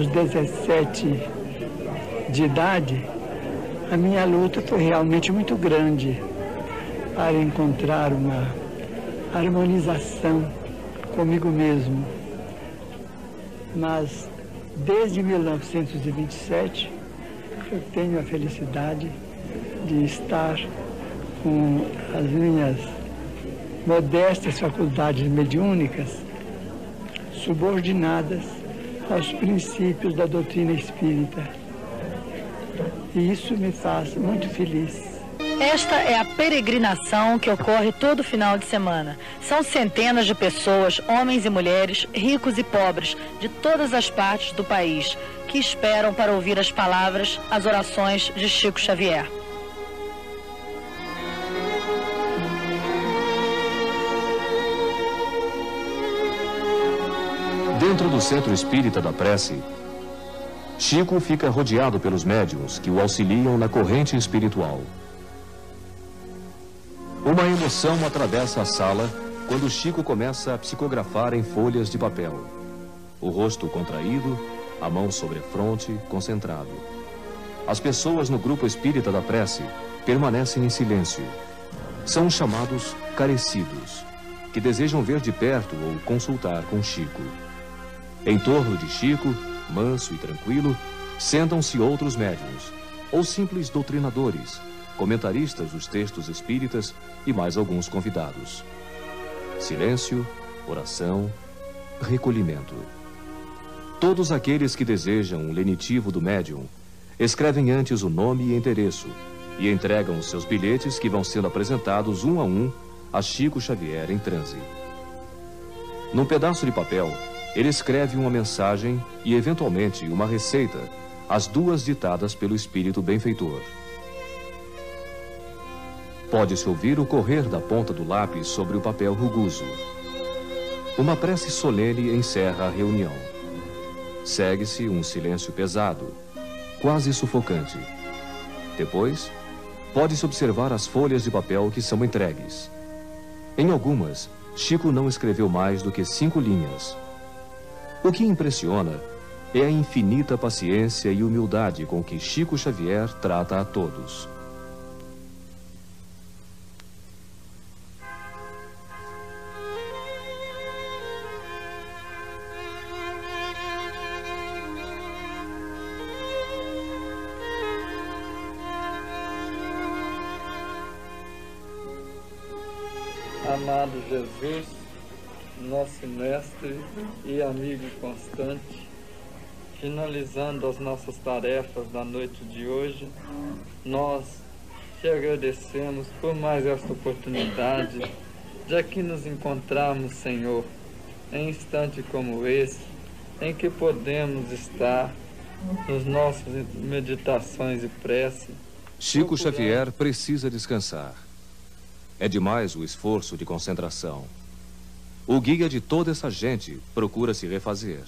os 17 de idade, a minha luta foi realmente muito grande para encontrar uma harmonização comigo mesmo. Mas desde 1927 eu tenho a felicidade de estar com as minhas modestas faculdades mediúnicas subordinadas aos princípios da doutrina espírita. E isso me faz muito feliz. Esta é a peregrinação que ocorre todo final de semana. São centenas de pessoas, homens e mulheres, ricos e pobres, de todas as partes do país, que esperam para ouvir as palavras, as orações de Chico Xavier. Dentro do centro espírita da prece, Chico fica rodeado pelos médiums que o auxiliam na corrente espiritual. Uma emoção atravessa a sala quando Chico começa a psicografar em folhas de papel. O rosto contraído, a mão sobre a fronte, concentrado. As pessoas no grupo espírita da prece permanecem em silêncio. São chamados carecidos, que desejam ver de perto ou consultar com Chico. Em torno de Chico, manso e tranquilo, sentam-se outros médiums, ou simples doutrinadores, comentaristas dos textos espíritas e mais alguns convidados. Silêncio, oração, recolhimento. Todos aqueles que desejam o lenitivo do médium escrevem antes o nome e endereço e entregam os seus bilhetes que vão sendo apresentados um a um a Chico Xavier em transe. Num pedaço de papel, ele escreve uma mensagem e, eventualmente, uma receita, as duas ditadas pelo espírito benfeitor. Pode-se ouvir o correr da ponta do lápis sobre o papel rugoso. Uma prece solene encerra a reunião. Segue-se um silêncio pesado, quase sufocante. Depois, pode-se observar as folhas de papel que são entregues. Em algumas, Chico não escreveu mais do que cinco linhas. O que impressiona é a infinita paciência e humildade com que Chico Xavier trata a todos. Amado Jesus, nosso mestre e amigo constante, finalizando as nossas tarefas da noite de hoje, nós te agradecemos por mais esta oportunidade de aqui nos encontrarmos, Senhor, em instante como esse, em que podemos estar nos nossas meditações e prece. Chico Xavier precisa descansar. É demais o esforço de concentração. O guia de toda essa gente procura se refazer.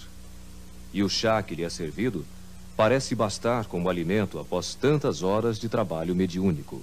E o chá que lhe é servido parece bastar como alimento após tantas horas de trabalho mediúnico.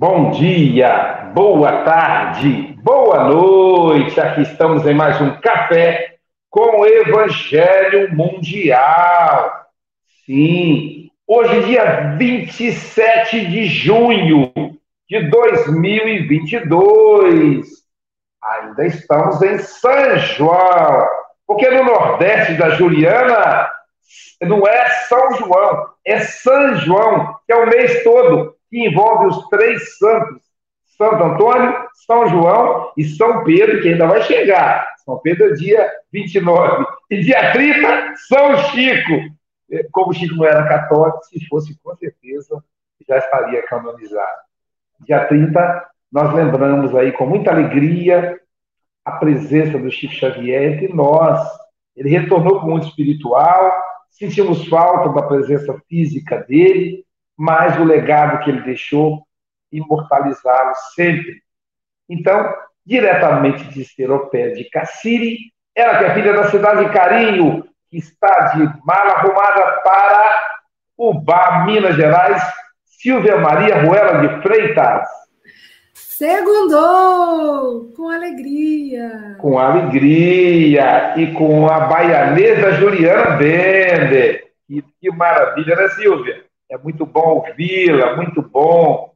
Bom dia, boa tarde, boa noite. Aqui estamos em mais um café com o Evangelho Mundial. Sim, Hoje, dia 27 de junho de 2022. Ainda estamos em São João, porque no Nordeste da Juliana não é São João, é São João, que é o mês todo, que envolve os três santos: Santo Antônio, São João e São Pedro, que ainda vai chegar. São Pedro é dia 29. E dia 30, São Chico. É, como Chico não era católico, se fosse, com certeza, já estaria canonizado. Dia 30, nós lembramos aí com muita alegria a presença do Chico Xavier entre nós. Ele retornou para o mundo espiritual, sentimos falta da presença física dele, mas o legado que ele deixou, imortalizá-lo sempre. Então, diretamente de Seropé de Cassiri, ela que é filha da cidade de Carinho, que está de mala arrumada para Ubá, Minas Gerais, Silvia Maria Ruela de Freitas. Segundou! Com alegria! Com alegria! E com a baianesa Juliana Bender. Que, que maravilha, né, Silvia? É muito bom ouvi-la, muito bom.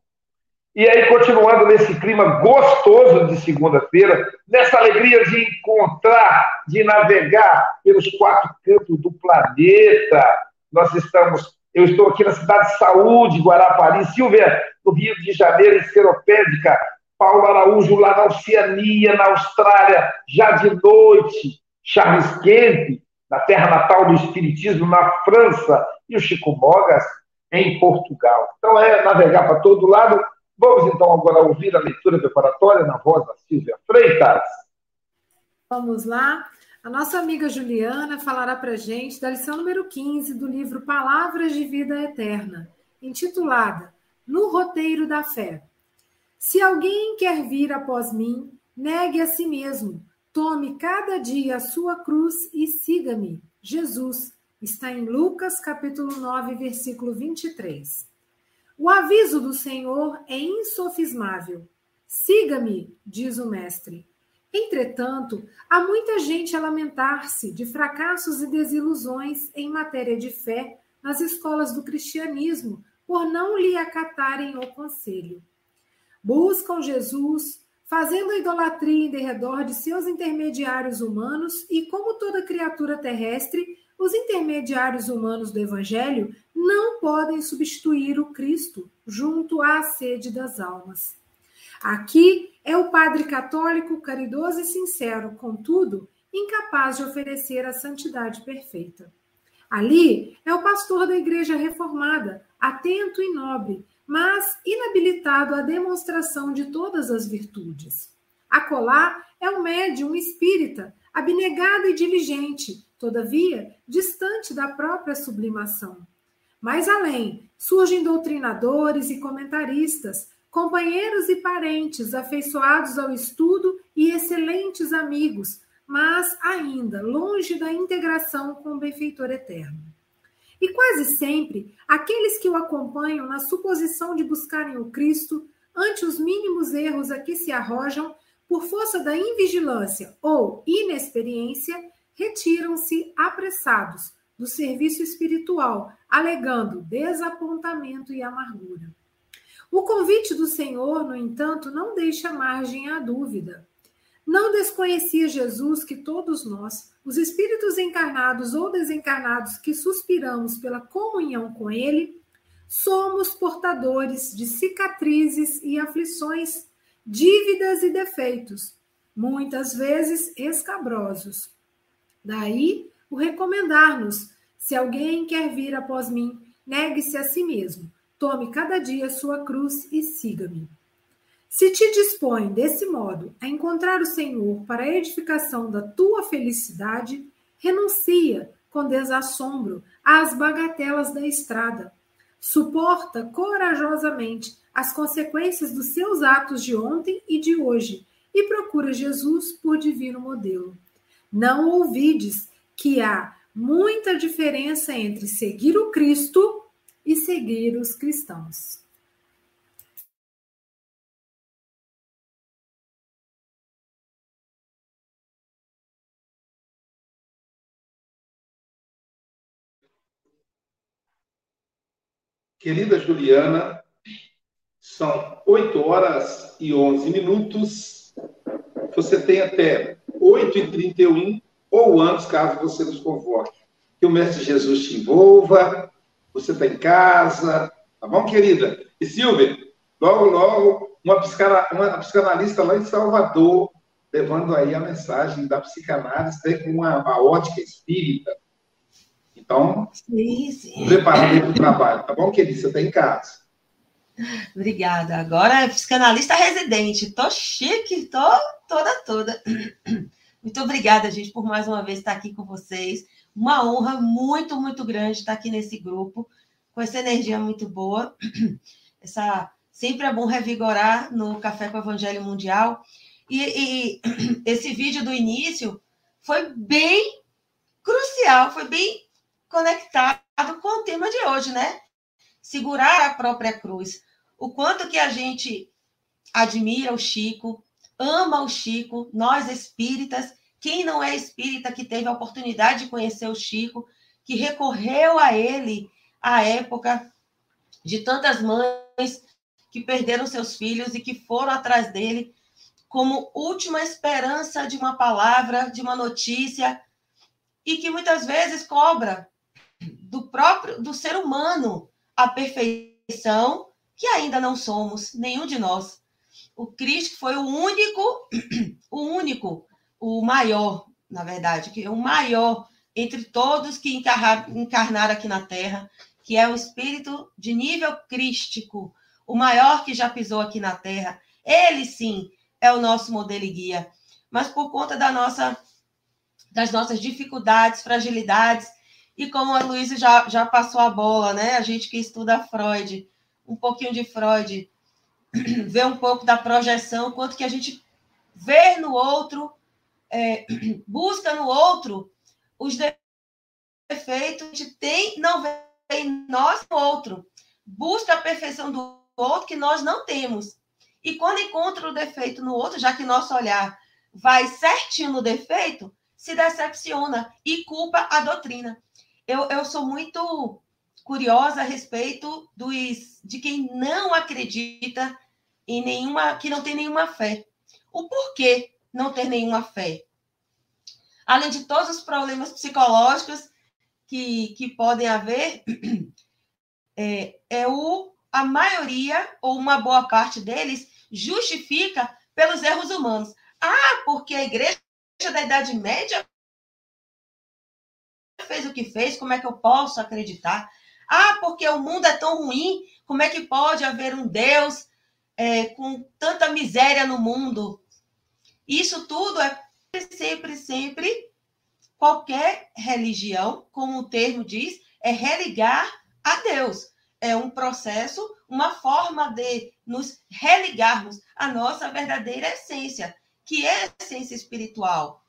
E aí, continuando nesse clima gostoso de segunda-feira, nessa alegria de encontrar, de navegar pelos quatro cantos do planeta, nós estamos, eu estou aqui na cidade de Saúde, Guarapari, Silvia, no Rio de Janeiro, em Seropédica, Paulo Araújo lá na Oceania, na Austrália, já de noite, Charles Kemp, na terra natal do Espiritismo, na França, e o Chico Mogas em Portugal. Então é navegar para todo lado Vamos então agora ouvir a leitura preparatória na voz da Silvia Freitas. Vamos lá. A nossa amiga Juliana falará para gente da lição número 15 do livro Palavras de Vida Eterna, intitulada No Roteiro da Fé. Se alguém quer vir após mim, negue a si mesmo, tome cada dia a sua cruz e siga-me. Jesus está em Lucas capítulo 9, versículo 23. O aviso do Senhor é insofismável. Siga-me, diz o Mestre. Entretanto, há muita gente a lamentar-se de fracassos e desilusões em matéria de fé nas escolas do cristianismo por não lhe acatarem o conselho. Buscam Jesus, fazendo a idolatria em derredor de seus intermediários humanos e, como toda criatura terrestre, os intermediários humanos do Evangelho não podem substituir o Cristo junto à sede das almas. Aqui é o padre católico caridoso e sincero, contudo, incapaz de oferecer a santidade perfeita. Ali é o pastor da igreja reformada, atento e nobre, mas inabilitado à demonstração de todas as virtudes. Acolá é o médium espírita, abnegado e diligente, todavia distante da própria sublimação. Mais além, surgem doutrinadores e comentaristas, companheiros e parentes afeiçoados ao estudo e excelentes amigos, mas ainda longe da integração com o benfeitor eterno. E quase sempre, aqueles que o acompanham na suposição de buscarem o Cristo, ante os mínimos erros a que se arrojam, por força da invigilância ou inexperiência, retiram-se apressados do serviço espiritual, alegando desapontamento e amargura. O convite do Senhor, no entanto, não deixa margem à dúvida. Não desconhecia Jesus que todos nós, os espíritos encarnados ou desencarnados que suspiramos pela comunhão com Ele, somos portadores de cicatrizes e aflições, dívidas e defeitos, muitas vezes escabrosos. Daí o recomendar-nos: se alguém quer vir após mim, negue-se a si mesmo, tome cada dia sua cruz e siga-me. Se te dispõe desse modo a encontrar o Senhor para a edificação da tua felicidade, renuncia com desassombro às bagatelas da estrada. Suporta corajosamente as consequências dos seus atos de ontem e de hoje e procura Jesus por divino modelo. Não ouvides que há muita diferença entre seguir o Cristo e seguir os cristãos. Querida Juliana, são 8 horas e 11 minutos. Você tem até 8h31 ou antes, caso você nos convoque. Que o Mestre Jesus te envolva, você está em casa, tá bom, querida? E Silvia, logo, logo, uma, psicana, uma psicanalista lá em Salvador, levando aí a mensagem da psicanálise com uma, uma ótica espírita. Então, sim, sim. preparado para o trabalho, tá bom, querida? Você está em casa. Obrigada. Agora é psicanalista residente. Tô chique, tô toda, toda. Muito obrigada, gente, por mais uma vez estar aqui com vocês. Uma honra muito, muito grande estar aqui nesse grupo, com essa energia muito boa. Essa, sempre é bom revigorar no Café com o Evangelho Mundial. E, e esse vídeo do início foi bem crucial, foi bem conectado com o tema de hoje, né? Segurar a própria cruz. O quanto que a gente admira o Chico, ama o Chico, nós espíritas, quem não é espírita que teve a oportunidade de conhecer o Chico, que recorreu a ele à época de tantas mães que perderam seus filhos e que foram atrás dele como última esperança de uma palavra, de uma notícia, e que muitas vezes cobra do próprio do ser humano a perfeição que ainda não somos, nenhum de nós. O Cristo foi o único, o único, o maior, na verdade, que é o maior entre todos que encarnaram aqui na Terra, que é o espírito de nível crístico, o maior que já pisou aqui na Terra. Ele sim é o nosso modelo e guia. Mas por conta da nossa, das nossas dificuldades, fragilidades, e como a Luísa já, já passou a bola, né? A gente que estuda Freud, um pouquinho de Freud, ver um pouco da projeção, quanto que a gente vê no outro, é, busca no outro os defeitos que a gente tem, não vê em nós no outro. Busca a perfeição do outro que nós não temos. E quando encontra o defeito no outro, já que nosso olhar vai certinho no defeito, se decepciona e culpa a doutrina. Eu, eu sou muito curiosa a respeito dos de quem não acredita em nenhuma, que não tem nenhuma fé. O porquê não ter nenhuma fé? Além de todos os problemas psicológicos que, que podem haver, é, é o a maioria ou uma boa parte deles justifica pelos erros humanos. Ah, porque a igreja da Idade Média fez o que fez, como é que eu posso acreditar? Ah, porque o mundo é tão ruim, como é que pode haver um Deus é, com tanta miséria no mundo? Isso tudo é sempre, sempre, qualquer religião, como o termo diz, é religar a Deus. É um processo, uma forma de nos religarmos à nossa verdadeira essência, que é a essência espiritual.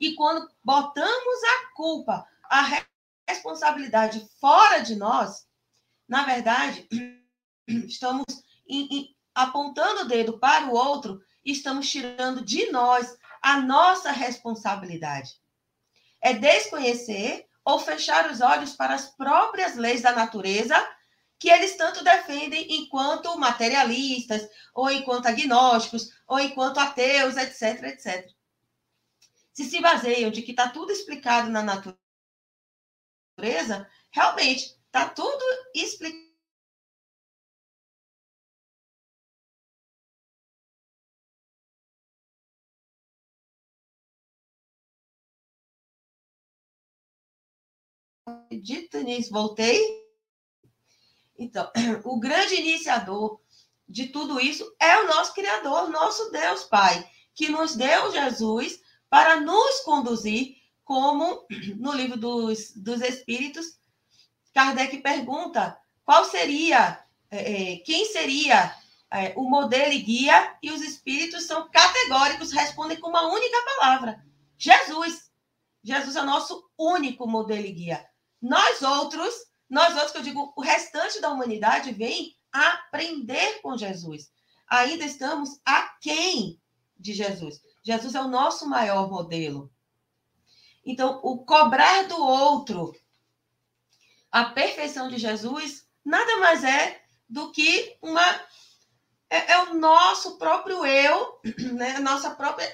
E quando botamos a culpa, a responsabilidade fora de nós, na verdade, estamos em, em, apontando o dedo para o outro estamos tirando de nós a nossa responsabilidade. É desconhecer ou fechar os olhos para as próprias leis da natureza que eles tanto defendem enquanto materialistas, ou enquanto agnósticos, ou enquanto ateus, etc, etc. Se se baseiam de que está tudo explicado na natureza, realmente está tudo explicado. Dito nisso, voltei. Então, o grande iniciador de tudo isso é o nosso Criador, nosso Deus Pai, que nos deu Jesus para nos conduzir como no livro dos, dos Espíritos, Kardec pergunta qual seria, é, é, quem seria é, o modelo e guia, e os Espíritos são categóricos, respondem com uma única palavra: Jesus. Jesus é o nosso único modelo e guia. Nós outros, nós outros, que eu digo, o restante da humanidade vem aprender com Jesus. Ainda estamos aquém de Jesus. Jesus é o nosso maior modelo. Então, o cobrar do outro a perfeição de Jesus nada mais é do que uma é, é o nosso próprio eu, né? Nossa própria,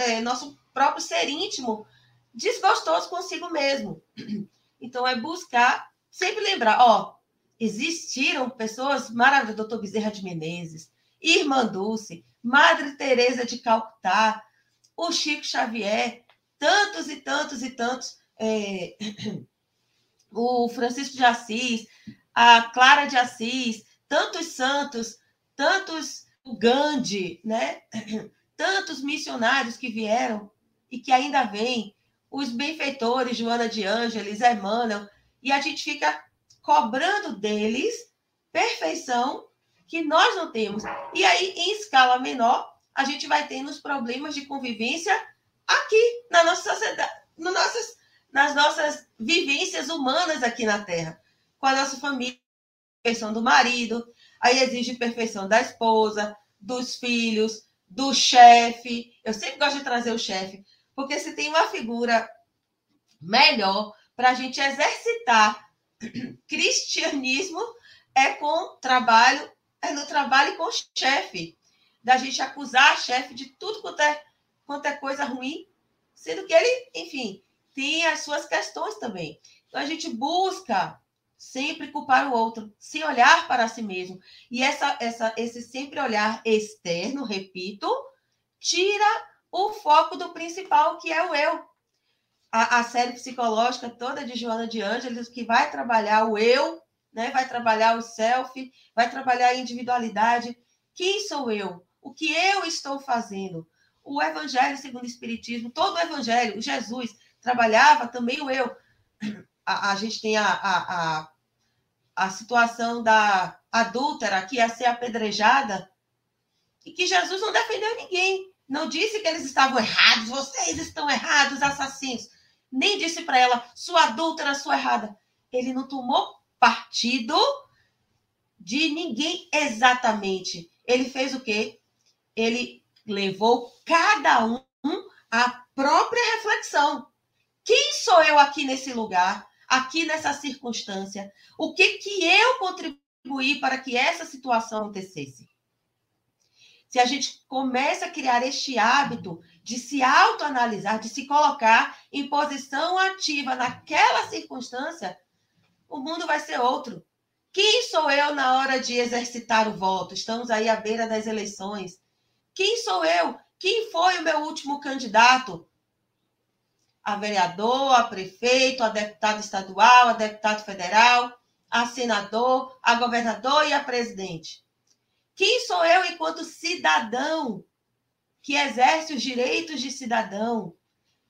é, nosso próprio ser íntimo desgostoso consigo mesmo. Então é buscar sempre lembrar, ó, existiram pessoas maravilhosas, doutor Bezerra de Menezes, Irmã Dulce, Madre Teresa de Calcutá, o Chico Xavier, tantos e tantos e tantos, é, o Francisco de Assis, a Clara de Assis, tantos santos, tantos o Gandhi, né? Tantos missionários que vieram e que ainda vêm, os benfeitores, Joana de Ângeles, Emmanuel, e a gente fica cobrando deles perfeição que nós não temos. E aí, em escala menor, a gente vai tendo os problemas de convivência aqui na nossa sociedade, no nossas, nas nossas vivências humanas aqui na Terra, com a nossa família, perfeição do marido, aí exige perfeição da esposa, dos filhos, do chefe. Eu sempre gosto de trazer o chefe, porque se tem uma figura melhor para a gente exercitar cristianismo é com trabalho, é no trabalho com chefe. Da gente acusar a chefe de tudo quanto é, quanto é coisa ruim, sendo que ele, enfim, tem as suas questões também. Então a gente busca sempre culpar o outro, sem olhar para si mesmo. E essa, essa, esse sempre olhar externo, repito, tira o foco do principal, que é o eu a, a série psicológica toda de Joana de Ângeles, que vai trabalhar o eu, né? vai trabalhar o self, vai trabalhar a individualidade. Quem sou eu? O que eu estou fazendo? O Evangelho segundo o Espiritismo, todo o Evangelho, Jesus trabalhava também o eu. A, a gente tem a, a, a, a situação da adúltera que ia ser apedrejada e que Jesus não defendeu ninguém. Não disse que eles estavam errados, vocês estão errados, assassinos nem disse para ela, sua adúltera, sua errada. Ele não tomou partido de ninguém exatamente. Ele fez o quê? Ele levou cada um à própria reflexão. Quem sou eu aqui nesse lugar, aqui nessa circunstância? O que que eu contribuí para que essa situação acontecesse? Se a gente começa a criar este hábito de se autoanalisar, de se colocar em posição ativa naquela circunstância, o mundo vai ser outro. Quem sou eu na hora de exercitar o voto? Estamos aí à beira das eleições. Quem sou eu? Quem foi o meu último candidato? A vereador, a prefeito, a deputado estadual, a deputado federal, a senador, a governador e a presidente. Quem sou eu enquanto cidadão que exerce os direitos de cidadão?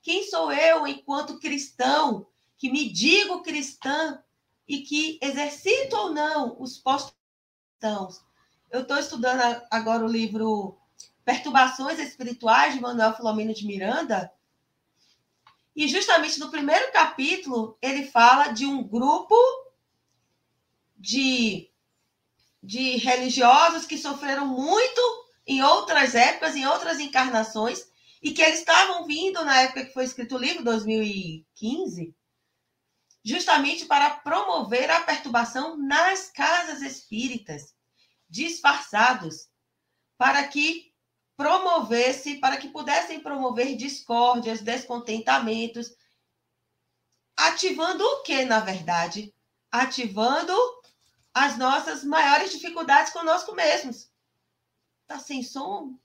Quem sou eu enquanto cristão que me digo cristã e que exercito ou não os postos cristãos? Eu estou estudando agora o livro Perturbações Espirituais de Manuel Filomeno de Miranda. E justamente no primeiro capítulo ele fala de um grupo de, de religiosos que sofreram muito em outras épocas, em outras encarnações, e que eles estavam vindo na época que foi escrito o livro, 2015, justamente para promover a perturbação nas casas espíritas, disfarçados, para que promovesse, para que pudessem promover discórdias, descontentamentos, ativando o que, na verdade? Ativando as nossas maiores dificuldades conosco mesmos. Tá sem som?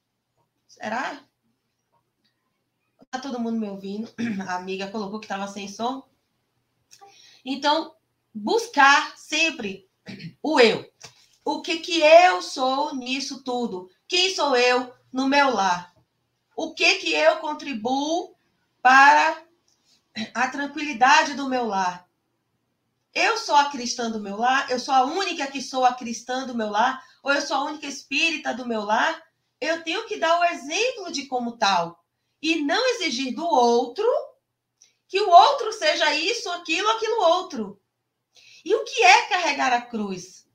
Será? Tá todo mundo me ouvindo? A amiga colocou que estava sem som. Então, buscar sempre o eu. O que que eu sou nisso tudo? Quem sou eu no meu lar? O que que eu contribuo para a tranquilidade do meu lar? Eu sou a cristã do meu lar? Eu sou a única que sou a cristã do meu lar? ou eu sou a única espírita do meu lar, eu tenho que dar o exemplo de como tal e não exigir do outro que o outro seja isso, aquilo, aquilo outro. E o que é carregar a cruz?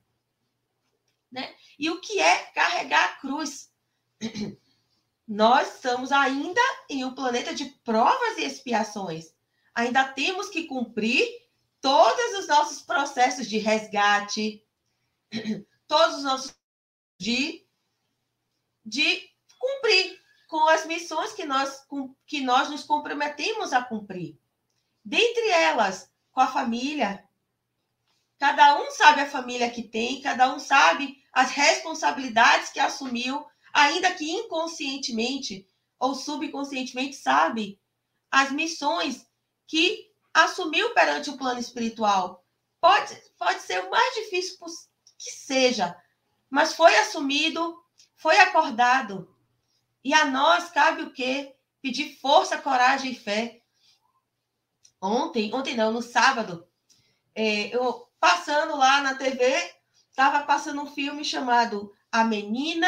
Né? E o que é carregar a cruz? Nós estamos ainda em um planeta de provas e expiações. Ainda temos que cumprir todos os nossos processos de resgate, todos os nossos de, de cumprir com as missões que nós, que nós nos comprometemos a cumprir. Dentre elas, com a família. Cada um sabe a família que tem, cada um sabe as responsabilidades que assumiu, ainda que inconscientemente ou subconscientemente sabe as missões que assumiu perante o plano espiritual. Pode, pode ser o mais difícil que seja, mas foi assumido, foi acordado. E a nós cabe o quê? Pedir força, coragem e fé. Ontem, ontem não, no sábado, é, eu passando lá na TV, estava passando um filme chamado A Menina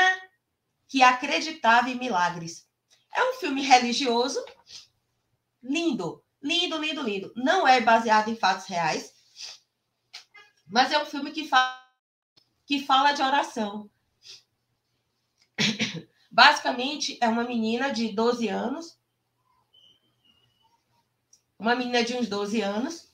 que Acreditava em Milagres. É um filme religioso, lindo, lindo, lindo, lindo. Não é baseado em fatos reais, mas é um filme que fala, que fala de oração. Basicamente, é uma menina de 12 anos, uma menina de uns 12 anos,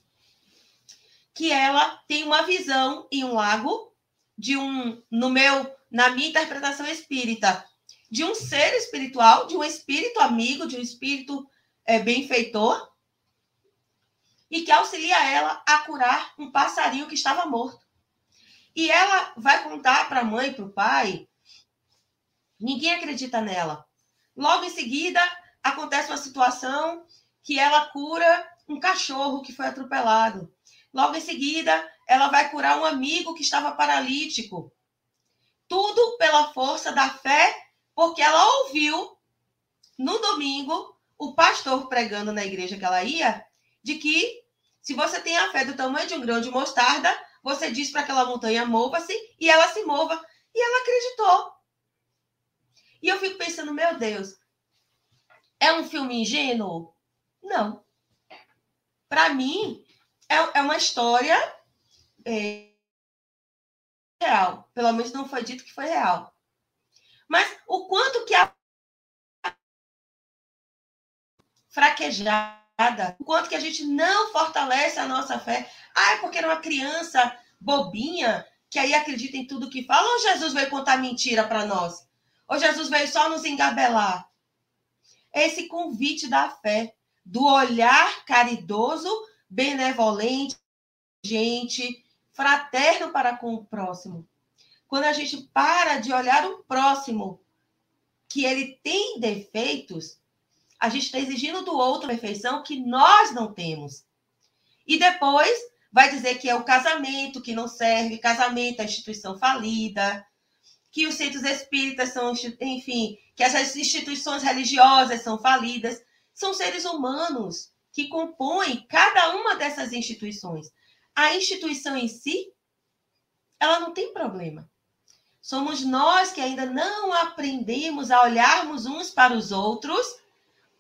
que ela tem uma visão em um lago de um, no meu, na minha interpretação espírita, de um ser espiritual, de um espírito amigo, de um espírito é, benfeitor, e que auxilia ela a curar um passarinho que estava morto. E ela vai contar para a mãe, para o pai, ninguém acredita nela. Logo em seguida, acontece uma situação que ela cura um cachorro que foi atropelado. Logo em seguida, ela vai curar um amigo que estava paralítico. Tudo pela força da fé, porque ela ouviu no domingo o pastor pregando na igreja que ela ia, de que se você tem a fé do tamanho de um grão de mostarda, você diz para aquela montanha mova-se e ela se mova. E ela acreditou. E eu fico pensando, meu Deus, é um filme ingênuo? Não. Para mim, é, é uma história é, real. Pelo menos não foi dito que foi real. Mas o quanto que a fraquejada, o quanto que a gente não fortalece a nossa fé. Ah, é porque era uma criança bobinha que aí acredita em tudo que fala, ou Jesus veio contar mentira para nós? Ou Jesus veio só nos engabelar? Esse convite da fé, do olhar caridoso benevolente, gente, fraterno para com o próximo. Quando a gente para de olhar o próximo, que ele tem defeitos, a gente está exigindo do outro perfeição que nós não temos. E depois vai dizer que é o casamento que não serve, casamento é instituição falida, que os centros espíritas são, enfim, que essas instituições religiosas são falidas. São seres humanos que compõem cada uma dessas instituições. A instituição em si, ela não tem problema. Somos nós que ainda não aprendemos a olharmos uns para os outros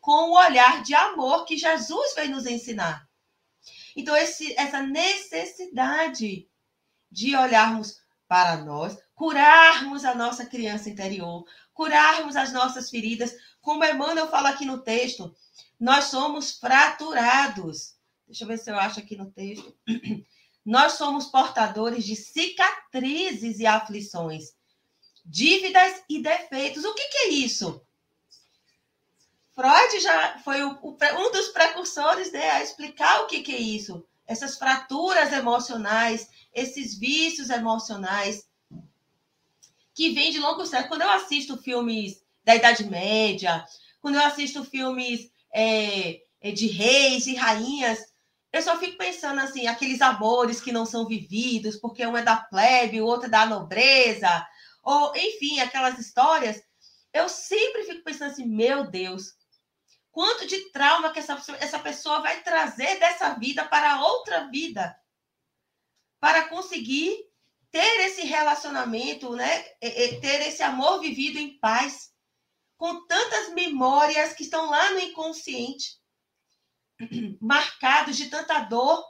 com o olhar de amor que Jesus veio nos ensinar. Então, esse, essa necessidade de olharmos para nós, curarmos a nossa criança interior, curarmos as nossas feridas, como Emmanuel fala aqui no texto, nós somos fraturados. Deixa eu ver se eu acho aqui no texto. Nós somos portadores de cicatrizes e aflições, dívidas e defeitos. O que, que é isso? Freud já foi o, o, um dos precursores né, a explicar o que, que é isso. Essas fraturas emocionais, esses vícios emocionais, que vêm de longo tempo. Quando eu assisto filmes da Idade Média, quando eu assisto filmes é, é, de reis e rainhas, eu só fico pensando assim, aqueles amores que não são vividos, porque um é da plebe, o outro é da nobreza, ou enfim, aquelas histórias. Eu sempre fico pensando assim, meu Deus, quanto de trauma que essa, essa pessoa vai trazer dessa vida para outra vida, para conseguir ter esse relacionamento, né? ter esse amor vivido em paz com tantas memórias que estão lá no inconsciente, marcados de tanta dor,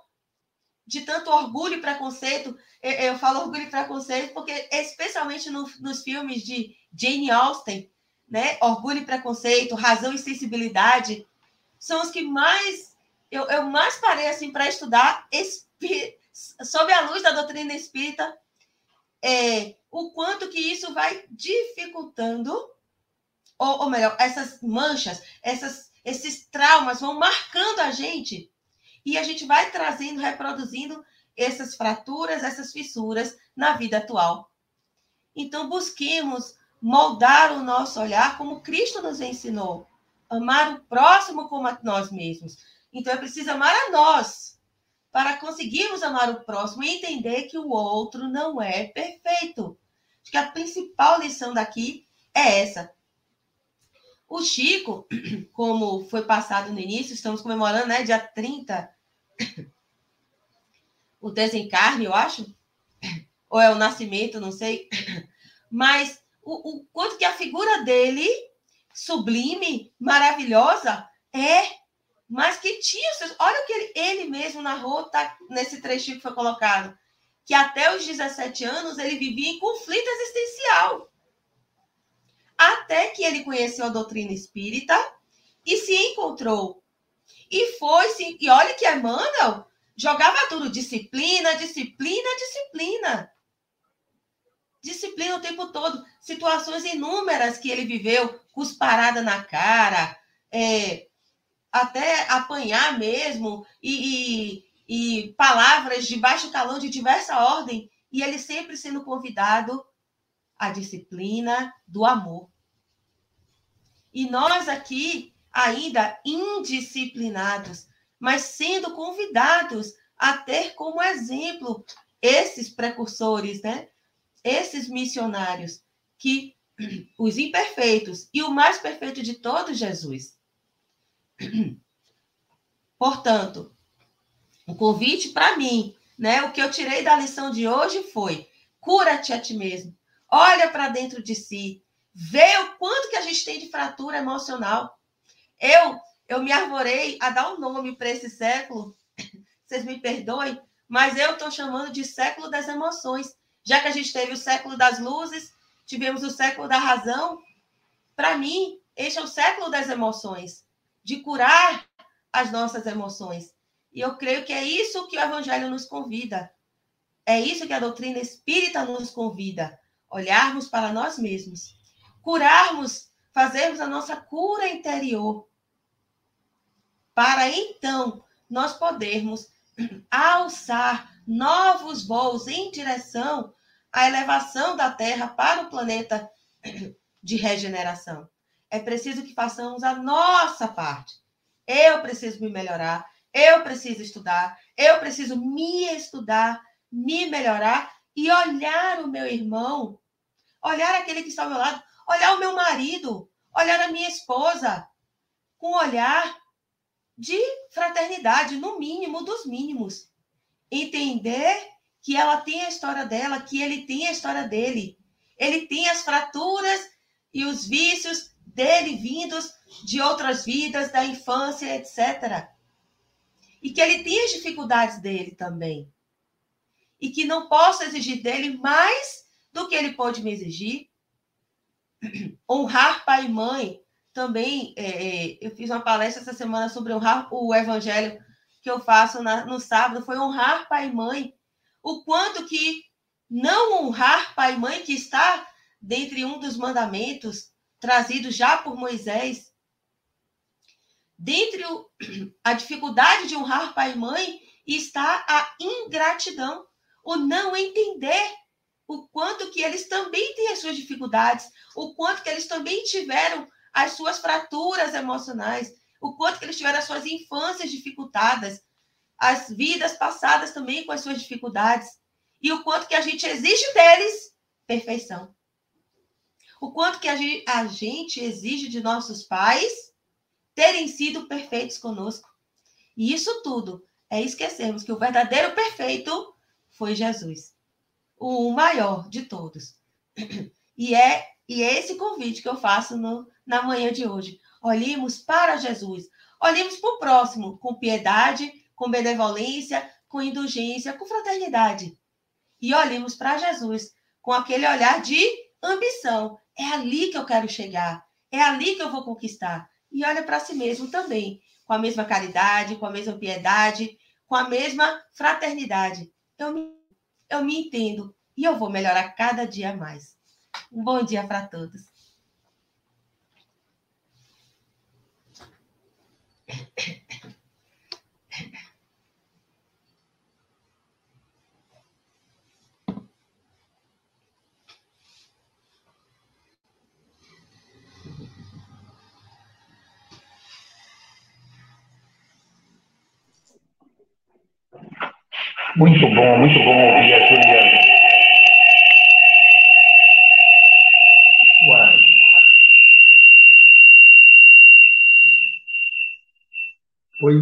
de tanto orgulho e preconceito. Eu falo orgulho e preconceito porque, especialmente no, nos filmes de Jane Austen, né? Orgulho e preconceito, razão e sensibilidade, são os que mais eu, eu mais parei assim para estudar sob a luz da doutrina espírita. é, o quanto que isso vai dificultando, ou, ou melhor, essas manchas, essas, esses traumas vão marcando a gente e a gente vai trazendo, reproduzindo essas fraturas, essas fissuras na vida atual. Então, busquemos moldar o nosso olhar como Cristo nos ensinou. Amar o próximo como a nós mesmos. Então, é preciso amar a nós para conseguirmos amar o próximo e entender que o outro não é perfeito. Acho que a principal lição daqui é essa. O Chico, como foi passado no início, estamos comemorando, né, dia 30, o desencarne, eu acho, ou é o nascimento, não sei, mas o, o quanto que a figura dele, sublime, maravilhosa, é, mas que tinha seus. Olha o que ele, ele mesmo narrou, tá nesse trechinho que foi colocado, que até os 17 anos ele vivia em conflito existencial. Até que ele conheceu a doutrina espírita e se encontrou. E foi, sim, e olha que Emmanuel jogava duro disciplina, disciplina, disciplina disciplina o tempo todo. Situações inúmeras que ele viveu, cusparada na cara, é, até apanhar mesmo, e, e, e palavras de baixo calão de diversa ordem, e ele sempre sendo convidado à disciplina do amor. E nós aqui, ainda indisciplinados, mas sendo convidados a ter como exemplo esses precursores, né? esses missionários, que os imperfeitos e o mais perfeito de todos, Jesus. Portanto, o convite para mim, né? O que eu tirei da lição de hoje foi: cura-te a ti mesmo. Olha para dentro de si. Vê o quanto que a gente tem de fratura emocional. Eu eu me arvorei a dar um nome para esse século. Vocês me perdoem, mas eu estou chamando de século das emoções. Já que a gente teve o século das luzes, tivemos o século da razão, para mim, este é o século das emoções, de curar as nossas emoções. E eu creio que é isso que o Evangelho nos convida. É isso que a doutrina espírita nos convida. Olharmos para nós mesmos, curarmos, fazermos a nossa cura interior, para então nós podermos alçar novos voos em direção a elevação da Terra para o planeta de regeneração. É preciso que façamos a nossa parte. Eu preciso me melhorar, eu preciso estudar, eu preciso me estudar, me melhorar e olhar o meu irmão, olhar aquele que está ao meu lado, olhar o meu marido, olhar a minha esposa, com olhar de fraternidade, no mínimo dos mínimos. Entender que ela tem a história dela, que ele tem a história dele. Ele tem as fraturas e os vícios dele vindos de outras vidas, da infância, etc. E que ele tem as dificuldades dele também. E que não posso exigir dele mais do que ele pode me exigir. Honrar pai e mãe. Também, é, é, eu fiz uma palestra essa semana sobre honrar o evangelho que eu faço na, no sábado, foi honrar pai e mãe o quanto que não honrar pai e mãe, que está dentre um dos mandamentos trazidos já por Moisés, dentre o, a dificuldade de honrar pai e mãe está a ingratidão, o não entender o quanto que eles também têm as suas dificuldades, o quanto que eles também tiveram as suas fraturas emocionais, o quanto que eles tiveram as suas infâncias dificultadas, as vidas passadas também com as suas dificuldades e o quanto que a gente exige deles perfeição. O quanto que a gente exige de nossos pais terem sido perfeitos conosco. E isso tudo é esquecermos que o verdadeiro perfeito foi Jesus, o maior de todos. E é, e é esse convite que eu faço no, na manhã de hoje. Olhemos para Jesus, olhemos para o próximo com piedade, com benevolência, com indulgência, com fraternidade. E olhemos para Jesus com aquele olhar de ambição. É ali que eu quero chegar, é ali que eu vou conquistar. E olha para si mesmo também, com a mesma caridade, com a mesma piedade, com a mesma fraternidade. Eu me, eu me entendo e eu vou melhorar cada dia mais. Um bom dia para todos. Muito bom, muito bom ouvir a Juliana. Uai. Oi.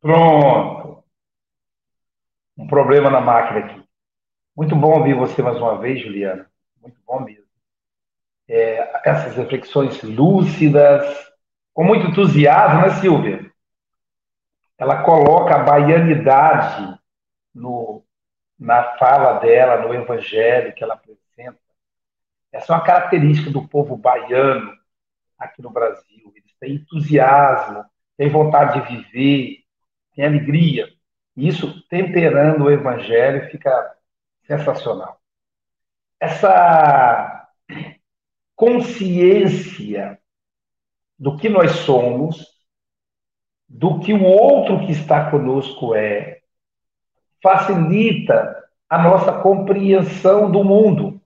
Pronto. Um problema na máquina aqui. Muito bom ouvir você mais uma vez, Juliana. Muito bom mesmo. É, essas reflexões lúcidas, com muito entusiasmo, né, Silvia? Ela coloca a baianidade no, na fala dela, no evangelho que ela apresenta. Essa é uma característica do povo baiano aqui no Brasil. Eles têm entusiasmo, têm vontade de viver, têm alegria. Isso, temperando o evangelho, fica Sensacional. Essa consciência do que nós somos, do que o outro que está conosco é, facilita a nossa compreensão do mundo.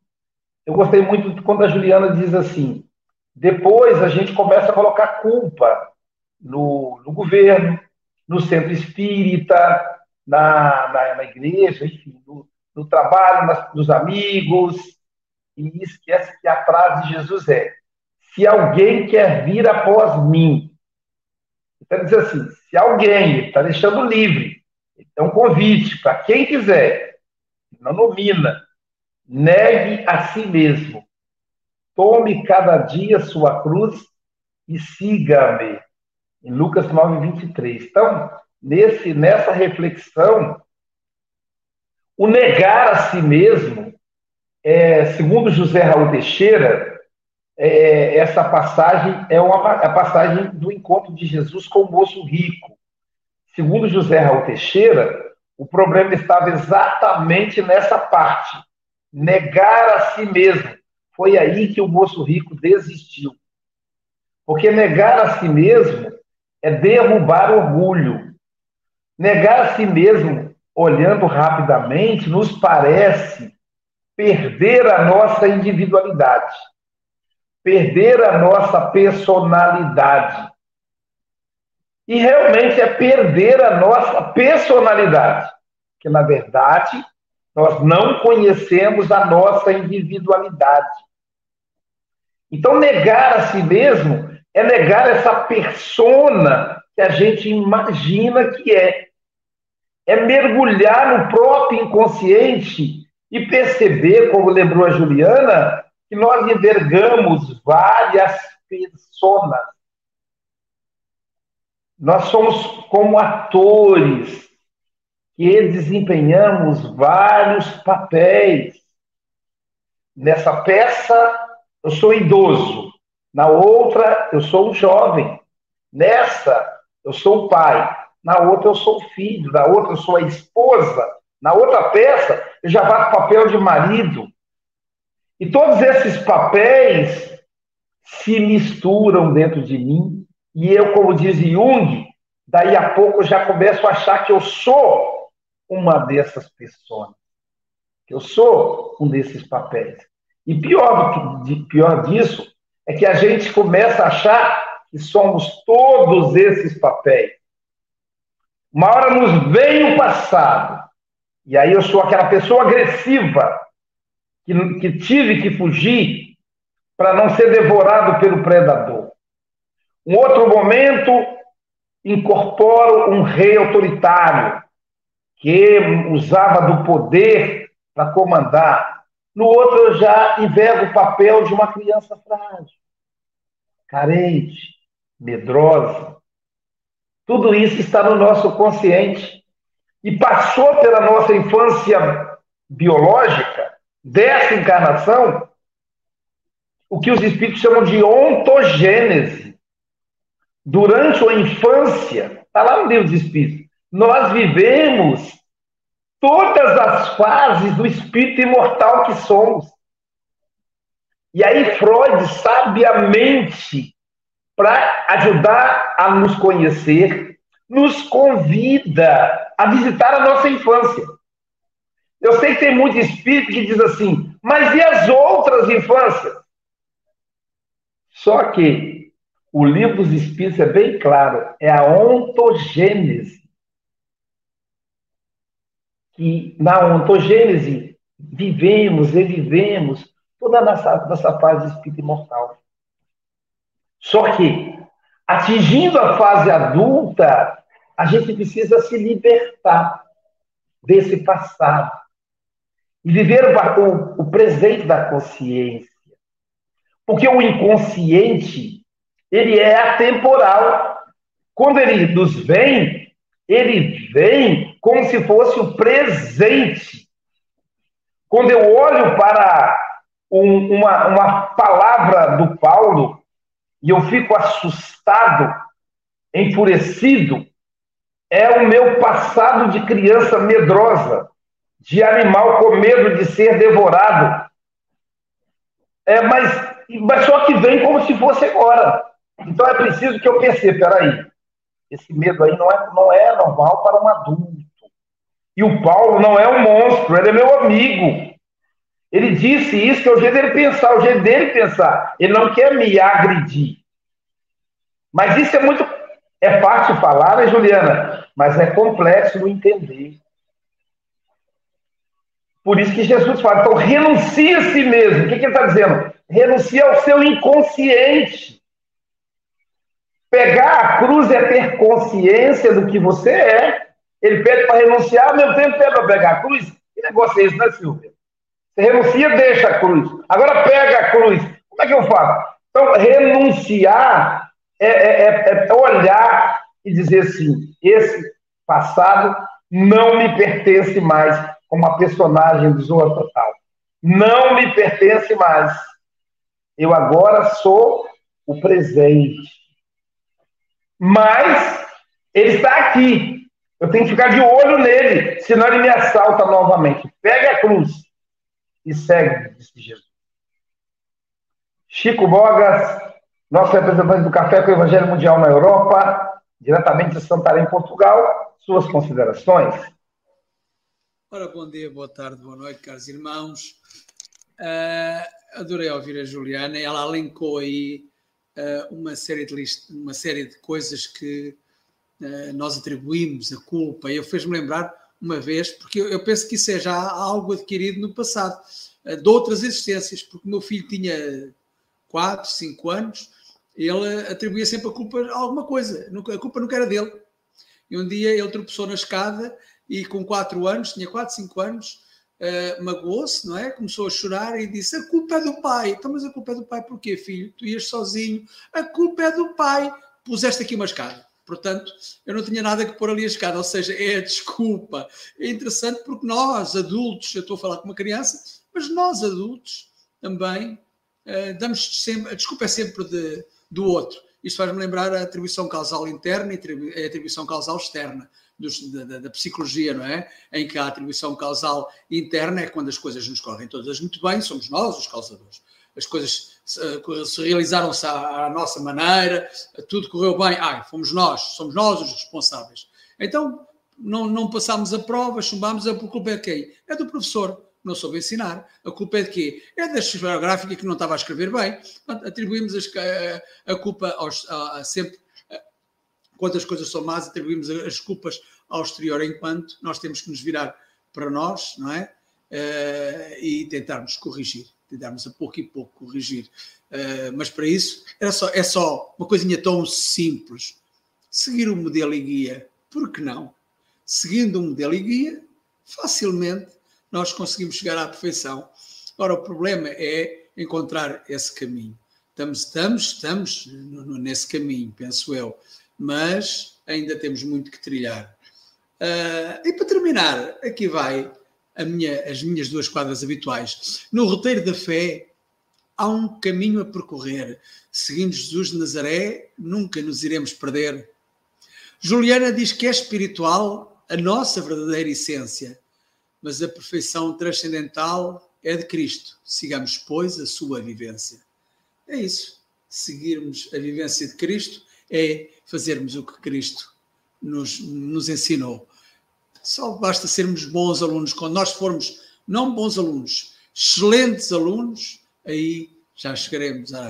Eu gostei muito quando a Juliana diz assim: depois a gente começa a colocar culpa no, no governo, no centro espírita, na, na, na igreja, enfim, no, no trabalho, nas, nos amigos, e esquece que a frase de Jesus é: se alguém quer vir após mim, está dizendo assim, se alguém está deixando livre, um convite para quem quiser, não nomina, negue a si mesmo, tome cada dia sua cruz e siga-me. Em Lucas 9, 23. Então, nesse, nessa reflexão, o negar a si mesmo, é, segundo José Raul Teixeira, é, essa passagem é uma a passagem do encontro de Jesus com o moço rico. Segundo José Raul Teixeira, o problema estava exatamente nessa parte, negar a si mesmo. Foi aí que o moço rico desistiu. Porque negar a si mesmo é derrubar orgulho. Negar a si mesmo olhando rapidamente, nos parece perder a nossa individualidade, perder a nossa personalidade. E realmente é perder a nossa personalidade, que na verdade nós não conhecemos a nossa individualidade. Então, negar a si mesmo é negar essa persona que a gente imagina que é é mergulhar no próprio inconsciente e perceber, como lembrou a Juliana, que nós envergamos várias pessoas. Nós somos como atores que desempenhamos vários papéis. Nessa peça, eu sou idoso. Na outra, eu sou um jovem. Nessa, eu sou o pai na outra eu sou o filho, na outra eu sou a esposa, na outra peça eu já faço papel de marido. E todos esses papéis se misturam dentro de mim, e eu, como diz Jung, daí a pouco eu já começo a achar que eu sou uma dessas pessoas, que eu sou um desses papéis. E pior, do que, pior disso é que a gente começa a achar que somos todos esses papéis. Uma hora nos vem o passado, e aí eu sou aquela pessoa agressiva que, que tive que fugir para não ser devorado pelo predador. Um outro momento, incorporo um rei autoritário que usava do poder para comandar. No outro, eu já envergo o papel de uma criança frágil, carente, medrosa, tudo isso está no nosso consciente e passou pela nossa infância biológica, dessa encarnação, o que os espíritos chamam de ontogênese. Durante a infância, está lá no livro dos espíritos, nós vivemos todas as fases do espírito imortal que somos. E aí Freud, sabiamente, para ajudar a nos conhecer, nos convida a visitar a nossa infância. Eu sei que tem muito espírito que diz assim, mas e as outras infâncias? Só que o livro dos espíritos é bem claro, é a ontogênese. Que na ontogênese vivemos, revivemos toda a nossa, nossa fase de espírito imortal. Só que, atingindo a fase adulta, a gente precisa se libertar desse passado e viver o, o presente da consciência. Porque o inconsciente, ele é atemporal. Quando ele nos vem, ele vem como se fosse o presente. Quando eu olho para um, uma, uma palavra do Paulo e eu fico assustado, enfurecido, é o meu passado de criança medrosa, de animal com medo de ser devorado. É, mas mas só que vem como se fosse agora. Então é preciso que eu perceba, peraí, esse medo aí não é, não é normal para um adulto. E o Paulo não é um monstro, ele é meu amigo. Ele disse isso, que é o jeito dele pensar, o jeito dele pensar. Ele não quer me agredir. Mas isso é muito. É fácil falar, né, Juliana? Mas é complexo entender. Por isso que Jesus fala, então renuncia a si mesmo. O que, que ele está dizendo? renuncia ao seu inconsciente. Pegar a cruz é ter consciência do que você é. Ele pede para renunciar, ao mesmo tempo pede para pegar a cruz. Que negócio é esse, né, Silvia? Você renuncia, deixa a cruz. Agora pega a cruz. Como é que eu faço? Então, renunciar é, é, é, é olhar e dizer assim: esse passado não me pertence mais, como a personagem do Zorra Total. Não me pertence mais. Eu agora sou o presente. Mas ele está aqui. Eu tenho que ficar de olho nele, senão ele me assalta novamente. Pegue a cruz e segue, disse Jesus. Chico Bogas, nosso representante do Café com o Evangelho Mundial na Europa, diretamente de Santarém, Portugal. Suas considerações? Ora, bom dia, boa tarde, boa noite, caros irmãos. Uh, adorei ouvir a Juliana. Ela alencou aí uh, uma, série de list... uma série de coisas que uh, nós atribuímos a culpa. E eu fez-me lembrar uma vez, porque eu, penso que isso é já algo adquirido no passado, de outras existências, porque meu filho tinha 4, 5 anos, ele atribuía sempre a culpa a alguma coisa, a culpa nunca era dele. E um dia ele tropeçou na escada e com 4 anos, tinha 4, 5 anos, uh, magoou-se, não é? Começou a chorar e disse: A culpa é do pai. Então, mas a culpa é do pai porquê, filho? Tu ias sozinho. A culpa é do pai. Puseste aqui uma escada. Portanto, eu não tinha nada que pôr ali a escada, ou seja, é a desculpa. É interessante porque nós, adultos, eu estou a falar com uma criança, mas nós, adultos, também uh, damos sempre, a desculpa é sempre de, do outro. Isto faz-me lembrar a atribuição causal interna e a atribuição causal externa dos, da, da, psicologia, não é? Em que a atribuição causal interna é quando as coisas nos correm todas muito bem, somos nós os causadores. As coisas realizaram-se à, à, nossa maneira, tudo correu bem, ai, fomos nós, somos nós os responsáveis. Então, não, não passámos a prova, chumbámos, a culpa é de quem? É do professor, não soube ensinar. A culpa é de quê? É da geográfica que não estava a escrever bem. Atribuímos a, a culpa aos, a, a sempre quando as coisas são más, atribuímos as culpas ao exterior, enquanto nós temos que nos virar para nós, não é? Uh, e tentarmos corrigir, tentarmos a pouco e pouco corrigir. Uh, mas para isso era só, é só uma coisinha tão simples. Seguir o modelo e guia, por que não? Seguindo o modelo e guia, facilmente nós conseguimos chegar à perfeição. Ora, o problema é encontrar esse caminho. Estamos, estamos, estamos nesse caminho, penso eu mas ainda temos muito que trilhar. Uh, e para terminar, aqui vai minha, as minhas duas quadras habituais. No roteiro da fé, há um caminho a percorrer. Seguindo Jesus de Nazaré, nunca nos iremos perder. Juliana diz que é espiritual a nossa verdadeira essência, mas a perfeição transcendental é de Cristo. Sigamos, pois, a sua vivência. É isso. Seguirmos a vivência de Cristo é fazermos o que Cristo nos, nos ensinou. Só basta sermos bons alunos. Quando nós formos não bons alunos, excelentes alunos, aí já chegaremos à,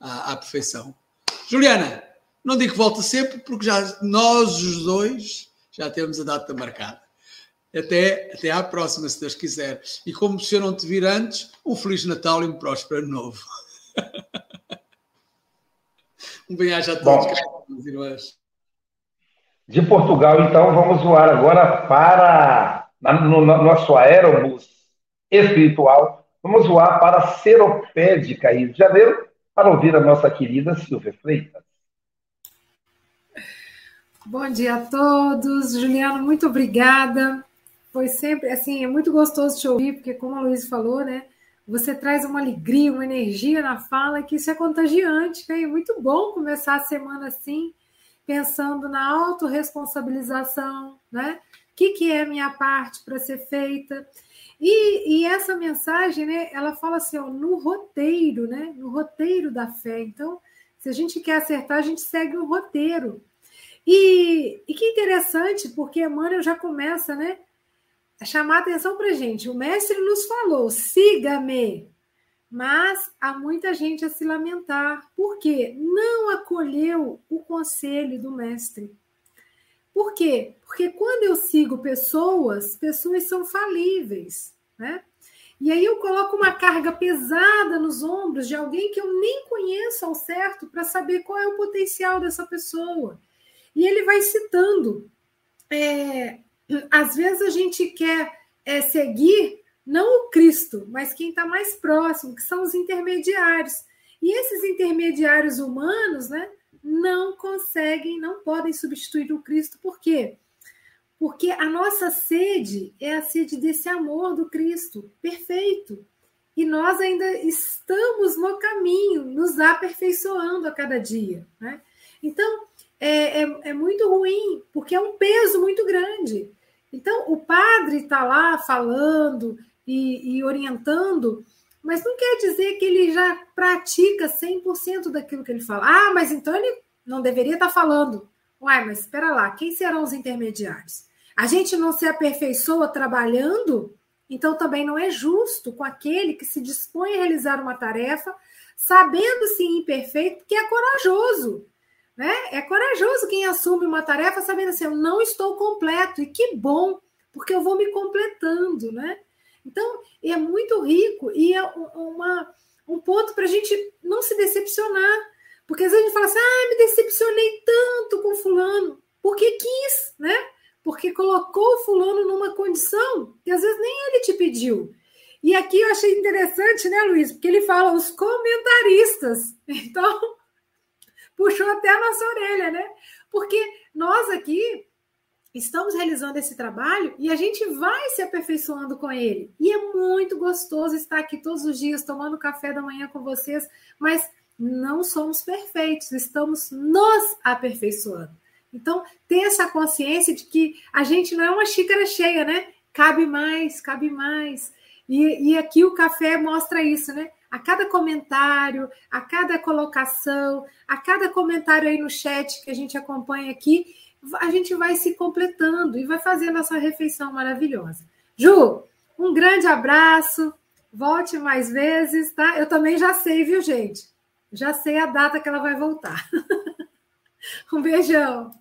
à, à perfeição. Juliana, não digo que volta sempre, porque já nós os dois já temos a data marcada. Até, até à próxima, se Deus quiser. E como se eu não te vir antes, um Feliz Natal e um próspero ano novo. um bem-aja a todos, meus irmãos. De Portugal, então, vamos voar agora para no, no nosso aerobus espiritual. Vamos voar para Seropédica, Rio de Janeiro, para ouvir a nossa querida Silvia Freitas. Bom dia a todos. Juliano, muito obrigada. Foi sempre, assim, é muito gostoso te ouvir, porque como a Luiz falou, né? Você traz uma alegria, uma energia na fala, que isso é contagiante, né? Muito bom começar a semana assim, pensando na autorresponsabilização, né? O que, que é minha parte para ser feita? E, e, essa mensagem, né, ela fala assim, ó, no roteiro, né, no roteiro da fé. Então, se a gente quer acertar, a gente segue o roteiro. E, e que interessante, porque Emmanuel já começa, né, a chamar a atenção para gente. O mestre nos falou, siga-me. Mas há muita gente a se lamentar, porque não acolheu o conselho do mestre. Por quê? Porque quando eu sigo pessoas, pessoas são falíveis, né? E aí eu coloco uma carga pesada nos ombros de alguém que eu nem conheço ao certo para saber qual é o potencial dessa pessoa. E ele vai citando. É, às vezes a gente quer é, seguir não o Cristo, mas quem está mais próximo, que são os intermediários. E esses intermediários humanos, né? não conseguem, não podem substituir o Cristo. Por quê? Porque a nossa sede é a sede desse amor do Cristo, perfeito. E nós ainda estamos no caminho, nos aperfeiçoando a cada dia. Né? Então, é, é, é muito ruim, porque é um peso muito grande. Então, o padre está lá falando e, e orientando, mas não quer dizer que ele já pratica 100% daquilo que ele fala. Ah, mas então ele não deveria estar falando. Uai, mas espera lá, quem serão os intermediários? A gente não se aperfeiçoa trabalhando, então também não é justo com aquele que se dispõe a realizar uma tarefa, sabendo-se imperfeito, que é corajoso. Né? É corajoso quem assume uma tarefa sabendo assim, eu não estou completo, e que bom, porque eu vou me completando, né? Então, é muito rico e é uma, um ponto para a gente não se decepcionar. Porque às vezes a gente fala assim, ah, me decepcionei tanto com fulano, porque quis, né? Porque colocou o fulano numa condição que às vezes nem ele te pediu. E aqui eu achei interessante, né, Luiz? Porque ele fala os comentaristas. Então, puxou até a nossa orelha, né? Porque nós aqui estamos realizando esse trabalho e a gente vai se aperfeiçoando com ele. E é muito gostoso estar aqui todos os dias tomando café da manhã com vocês, mas não somos perfeitos, estamos nos aperfeiçoando. Então, ter essa consciência de que a gente não é uma xícara cheia, né? Cabe mais, cabe mais. E, e aqui o café mostra isso, né? A cada comentário, a cada colocação, a cada comentário aí no chat que a gente acompanha aqui, a gente vai se completando e vai fazendo essa refeição maravilhosa. Ju, um grande abraço, volte mais vezes, tá? Eu também já sei, viu, gente? Já sei a data que ela vai voltar. um beijão.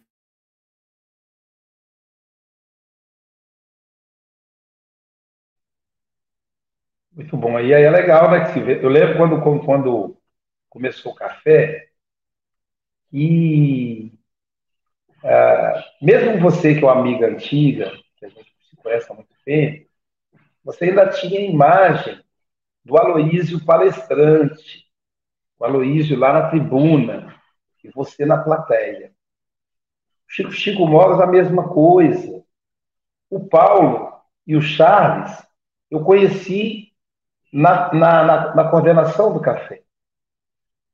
Muito bom. E aí é legal, né? Que eu lembro quando, quando começou o café, e ah, mesmo você que é uma amiga antiga, que a gente se conhece há muito tempo, você ainda tinha a imagem do Aloísio palestrante, o Aloísio lá na tribuna, e você na plateia. Chico Chico Mogas, a mesma coisa. O Paulo e o Charles, eu conheci na, na, na, na coordenação do café.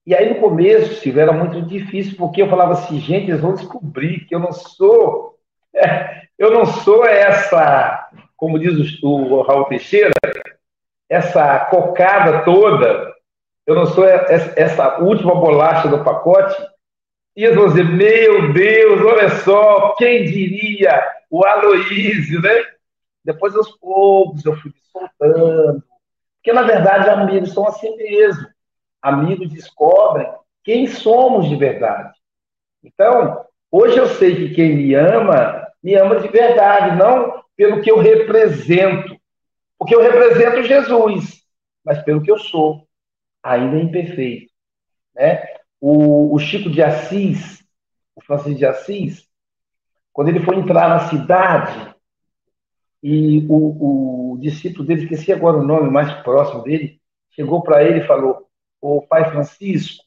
E aí, no começo, Silvio, era muito difícil, porque eu falava assim, gente, eles vão descobrir que eu não sou, é, eu não sou essa, como diz o, Raul Teixeira, essa cocada toda, eu não sou essa, essa última bolacha do pacote, e eles vão dizer, meu Deus, olha só, quem diria o Aloísio, né? Depois, aos poucos, eu fui me soltando. Porque, na verdade, amigos são assim mesmo. Amigos descobrem quem somos de verdade. Então, hoje eu sei que quem me ama, me ama de verdade, não pelo que eu represento. Porque eu represento Jesus, mas pelo que eu sou, ainda imperfeito. Né? O, o Chico de Assis, o Francisco de Assis, quando ele foi entrar na cidade, e o, o discípulo dele, esqueci agora o nome mais próximo dele, chegou para ele e falou: Ô pai Francisco,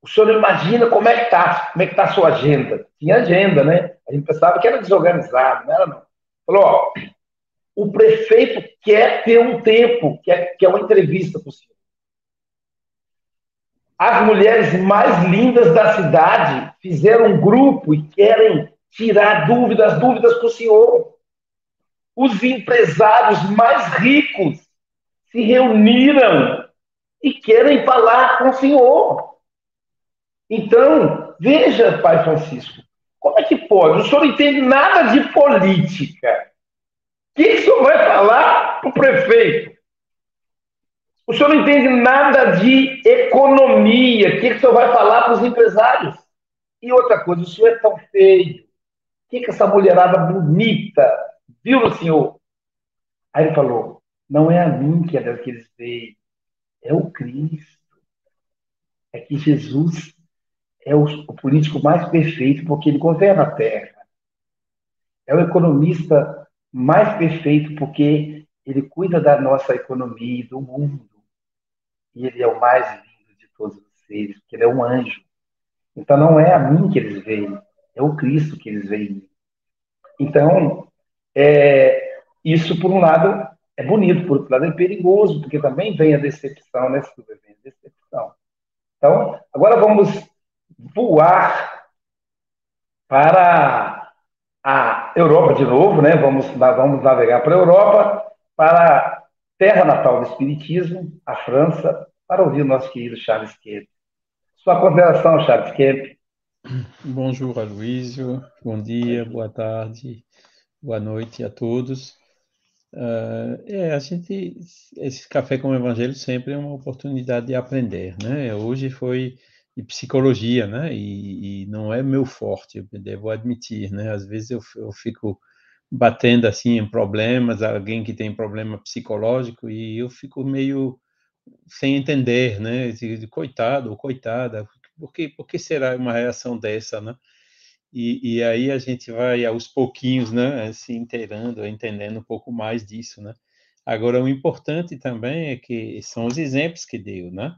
o senhor imagina como é que está, como é que está a sua agenda. Tinha agenda, né? A gente pensava que era desorganizado, não era não. Falou, ó, o prefeito quer ter um tempo, quer, quer uma entrevista com o senhor. As mulheres mais lindas da cidade fizeram um grupo e querem tirar dúvidas, dúvidas com o senhor. Os empresários mais ricos se reuniram e querem falar com o senhor. Então, veja, pai Francisco, como é que pode? O senhor não entende nada de política. O que, o senhor vai falar para o prefeito? O senhor não entende nada de economia. O que, que o senhor vai falar para os empresários? E outra coisa, o senhor é tão feio. O que, que essa mulherada bonita viu no senhor? Aí ele falou: não é a mim que é que eles veem, é o Cristo. É que Jesus é o, político mais perfeito porque ele governa a terra. É o economista mais perfeito porque ele cuida da nossa economia e do mundo. E ele é o mais lindo de todos os seres, porque ele é um anjo. Então não é a mim que eles veem, é o Cristo que eles veem. Então, é, isso por um lado é bonito, por outro lado é perigoso, porque também vem a decepção, né, Silvia? Vem a decepção. Então, agora vamos voar para a Europa de novo, né? Vamos, vamos navegar para a Europa, para a terra natal do Espiritismo, a França, para ouvir o nosso querido Charles Kemp. Sua consideração, Charles Kemp. Bonjour, Aloysio. Bom dia, boa tarde, boa noite a todos. Uh, é, a gente, esse café com o Evangelho sempre é uma oportunidade de aprender, né? Hoje foi de psicologia, né? E, e, não é meu forte, eu devo admitir, né? Às vezes eu, eu fico batendo assim em problemas, alguém que tem problema psicológico e eu fico meio sem entender, né? Coitado ou coitada, por que, por que será uma reação dessa, né? E, e, aí a gente vai aos pouquinhos, né, se inteirando, entendendo um pouco mais disso, né? Agora, o importante também é que são os exemplos que deu, né?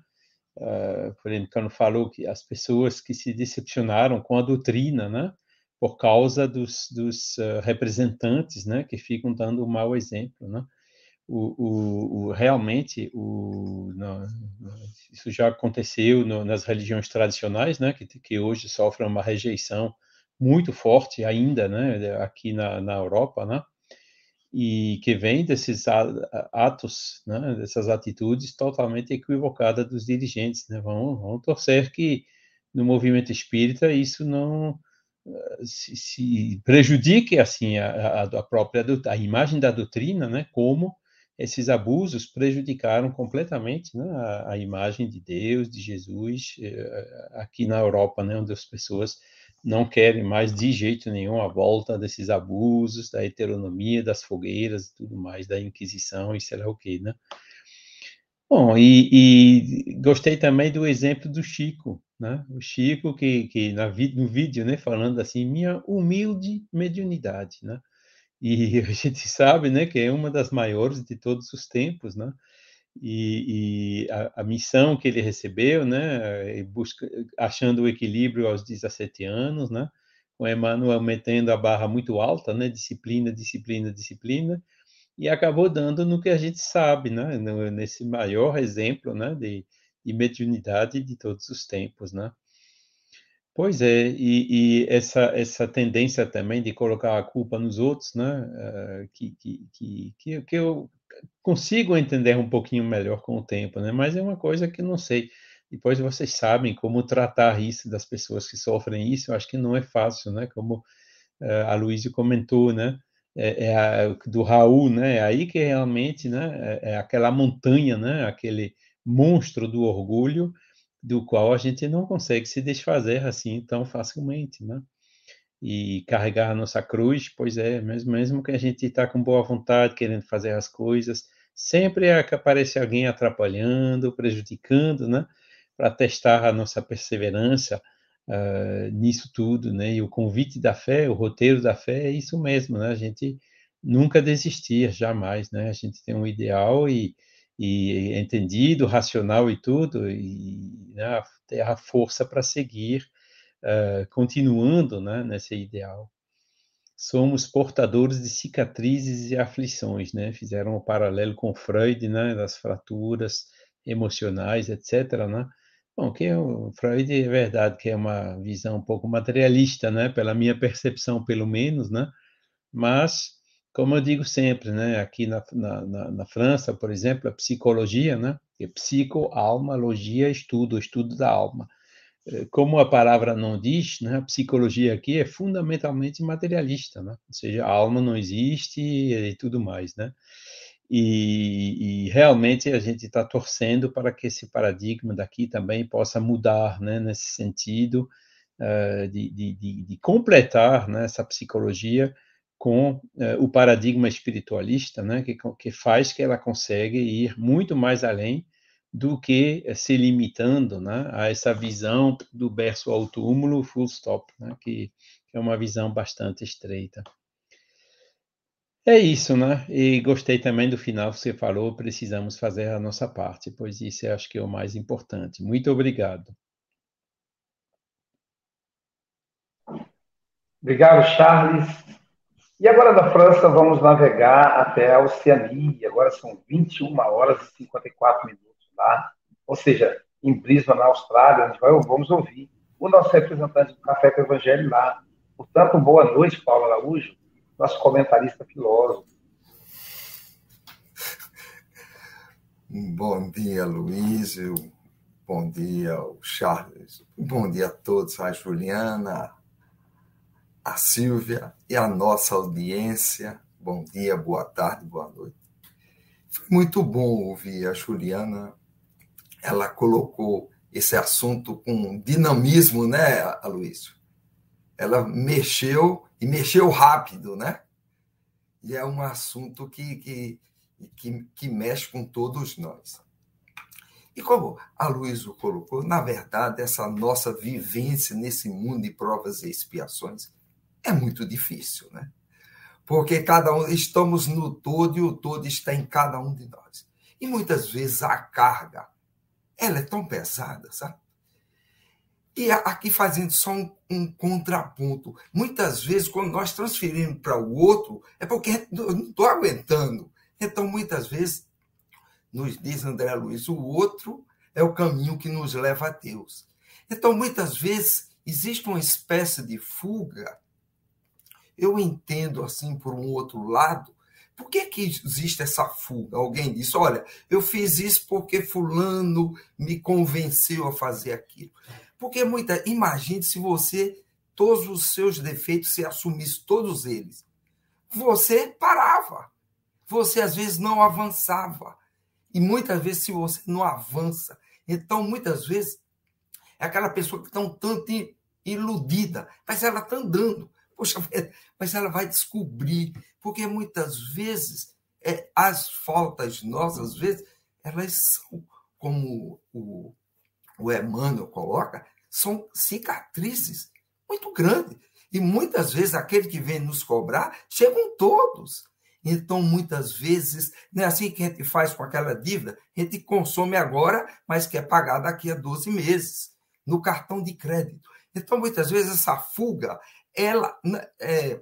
Uh, por exemplo, quando falou que as pessoas que se decepcionaram com a doutrina, né, por causa dos, dos uh, representantes, né, que ficam dando um mau exemplo, né, o, o, o realmente o, no, isso já aconteceu no, nas religiões tradicionais, né, que, que hoje sofrem uma rejeição muito forte ainda, né, aqui na, na Europa, né, e que vem desses atos, né, dessas atitudes totalmente equivocadas dos dirigentes. Né? Vamos, vamos torcer que no movimento espírita isso não eh, se, se prejudique assim a, a, própria a imagem da doutrina, né? Como esses abusos prejudicaram completamente né, a, a imagem de Deus, de Jesus eh, aqui na Europa, né? Onde as pessoas não querem mais de jeito nenhum a volta desses abusos, da heteronomia, das fogueiras e tudo mais, da Inquisição e sei lá o que, né? Bom, e, e, gostei também do exemplo do Chico, né? O Chico que, que na, no vídeo, né, falando assim, minha humilde mediunidade, né? E a gente sabe, né, que é uma das maiores de todos os tempos, né? E, e a, a, missão que ele recebeu, né, busca, achando o equilíbrio aos 17 anos, né, com Emmanuel metendo a barra muito alta, né, disciplina, disciplina, disciplina, e acabou dando no que a gente sabe, né? No, nesse maior exemplo né? de, de mediunidade de todos os tempos. Né? Pois é, e, e, essa, essa tendência também de colocar a culpa nos outros, né? Uh, que, que, que, que eu consigo entender um pouquinho melhor com o tempo, né? mas é uma coisa que não sei. Depois vocês sabem como tratar isso das pessoas que sofrem isso, eu acho que não é fácil, né? Como uh, a Luísa comentou, né? É, é a, do Raul, né? É aí que realmente, né? É, é aquela montanha, né? Aquele monstro do orgulho do qual a gente não consegue se desfazer assim tão facilmente, né? E carregar a nossa cruz, pois é, mesmo, mesmo que a gente está com boa vontade, querendo fazer as coisas, sempre é aparece alguém atrapalhando, prejudicando, né? Para testar a nossa perseverança uh, nisso tudo, né? E o convite da fé, o roteiro da fé é isso mesmo, né? A gente nunca desistir, jamais, né? A gente tem um ideal e e entendido, racional e tudo, e né, ter a força para seguir, uh, continuando né, nesse ideal. Somos portadores de cicatrizes e aflições, né? Fizeram um paralelo com Freud, né, das fraturas emocionais, etc., né? Bom, que o Freud é verdade que é uma visão um pouco materialista, né, pela minha percepção, pelo menos, né? Mas como eu digo sempre, né, aqui na, na, na França, por exemplo, a psicologia, né, é psico, alma, logia, estudo, estudo da alma. Como a palavra não diz, né, a psicologia aqui é fundamentalmente materialista, né, ou seja, a alma não existe e tudo mais, né. E, e realmente a gente está torcendo para que esse paradigma daqui também possa mudar, né, nesse sentido uh, de, de, de, completar né, essa psicologia com eh, o paradigma espiritualista, né, que, que faz que ela consegue ir muito mais além do que eh, se limitando né, a essa visão do berço ao túmulo, full stop, né, que, é uma visão bastante estreita. É isso, né? E gostei também do final que você falou, precisamos fazer a nossa parte, pois isso eu acho que é o mais importante. Muito obrigado. Obrigado, Charles. E agora da França vamos navegar até a Oceania. Agora são 21 horas e 54 minutos lá. Ou seja, em Brisbane, na Austrália, onde vai, vamos ouvir o nosso representante do Café com o Evangelho lá. Portanto, boa noite, Paulo Araújo, nosso comentarista filósofo. Bom dia, Luiz. Bom dia, Charles. Bom dia a todos, a Juliana, a Silvia e a nossa audiência. Bom dia, boa tarde, boa noite. Foi muito bom ouvir a Juliana. Ela colocou esse assunto com dinamismo, né, Aloysio? Ela mexeu e mexeu rápido, né? E é um assunto que, que, que, que mexe com todos nós. E como a Luísa colocou, na verdade, essa nossa vivência nesse mundo de provas e expiações é muito difícil, né? Porque cada um estamos no todo e o todo está em cada um de nós. E muitas vezes a carga ela é tão pesada, sabe? E aqui fazendo só um, um contraponto. Muitas vezes, quando nós transferimos para o outro, é porque eu não estou aguentando. Então, muitas vezes, nos diz André Luiz, o outro é o caminho que nos leva a Deus. Então, muitas vezes, existe uma espécie de fuga eu entendo assim por um outro lado. Por que, que existe essa fuga? Alguém disse: olha, eu fiz isso porque Fulano me convenceu a fazer aquilo. Porque muita. Imagine se você, todos os seus defeitos, se assumisse todos eles. Você parava. Você às vezes não avançava. E muitas vezes, se você não avança, então muitas vezes é aquela pessoa que está um tanto iludida, mas ela está andando. Poxa, mas ela vai descobrir, porque muitas vezes é, as faltas nossas, às vezes, elas são, como o, o Emmanuel coloca, são cicatrizes muito grandes. E muitas vezes aquele que vem nos cobrar chegam todos. Então, muitas vezes, não é assim que a gente faz com aquela dívida, a gente consome agora, mas quer pagar daqui a 12 meses, no cartão de crédito. Então, muitas vezes, essa fuga ela é,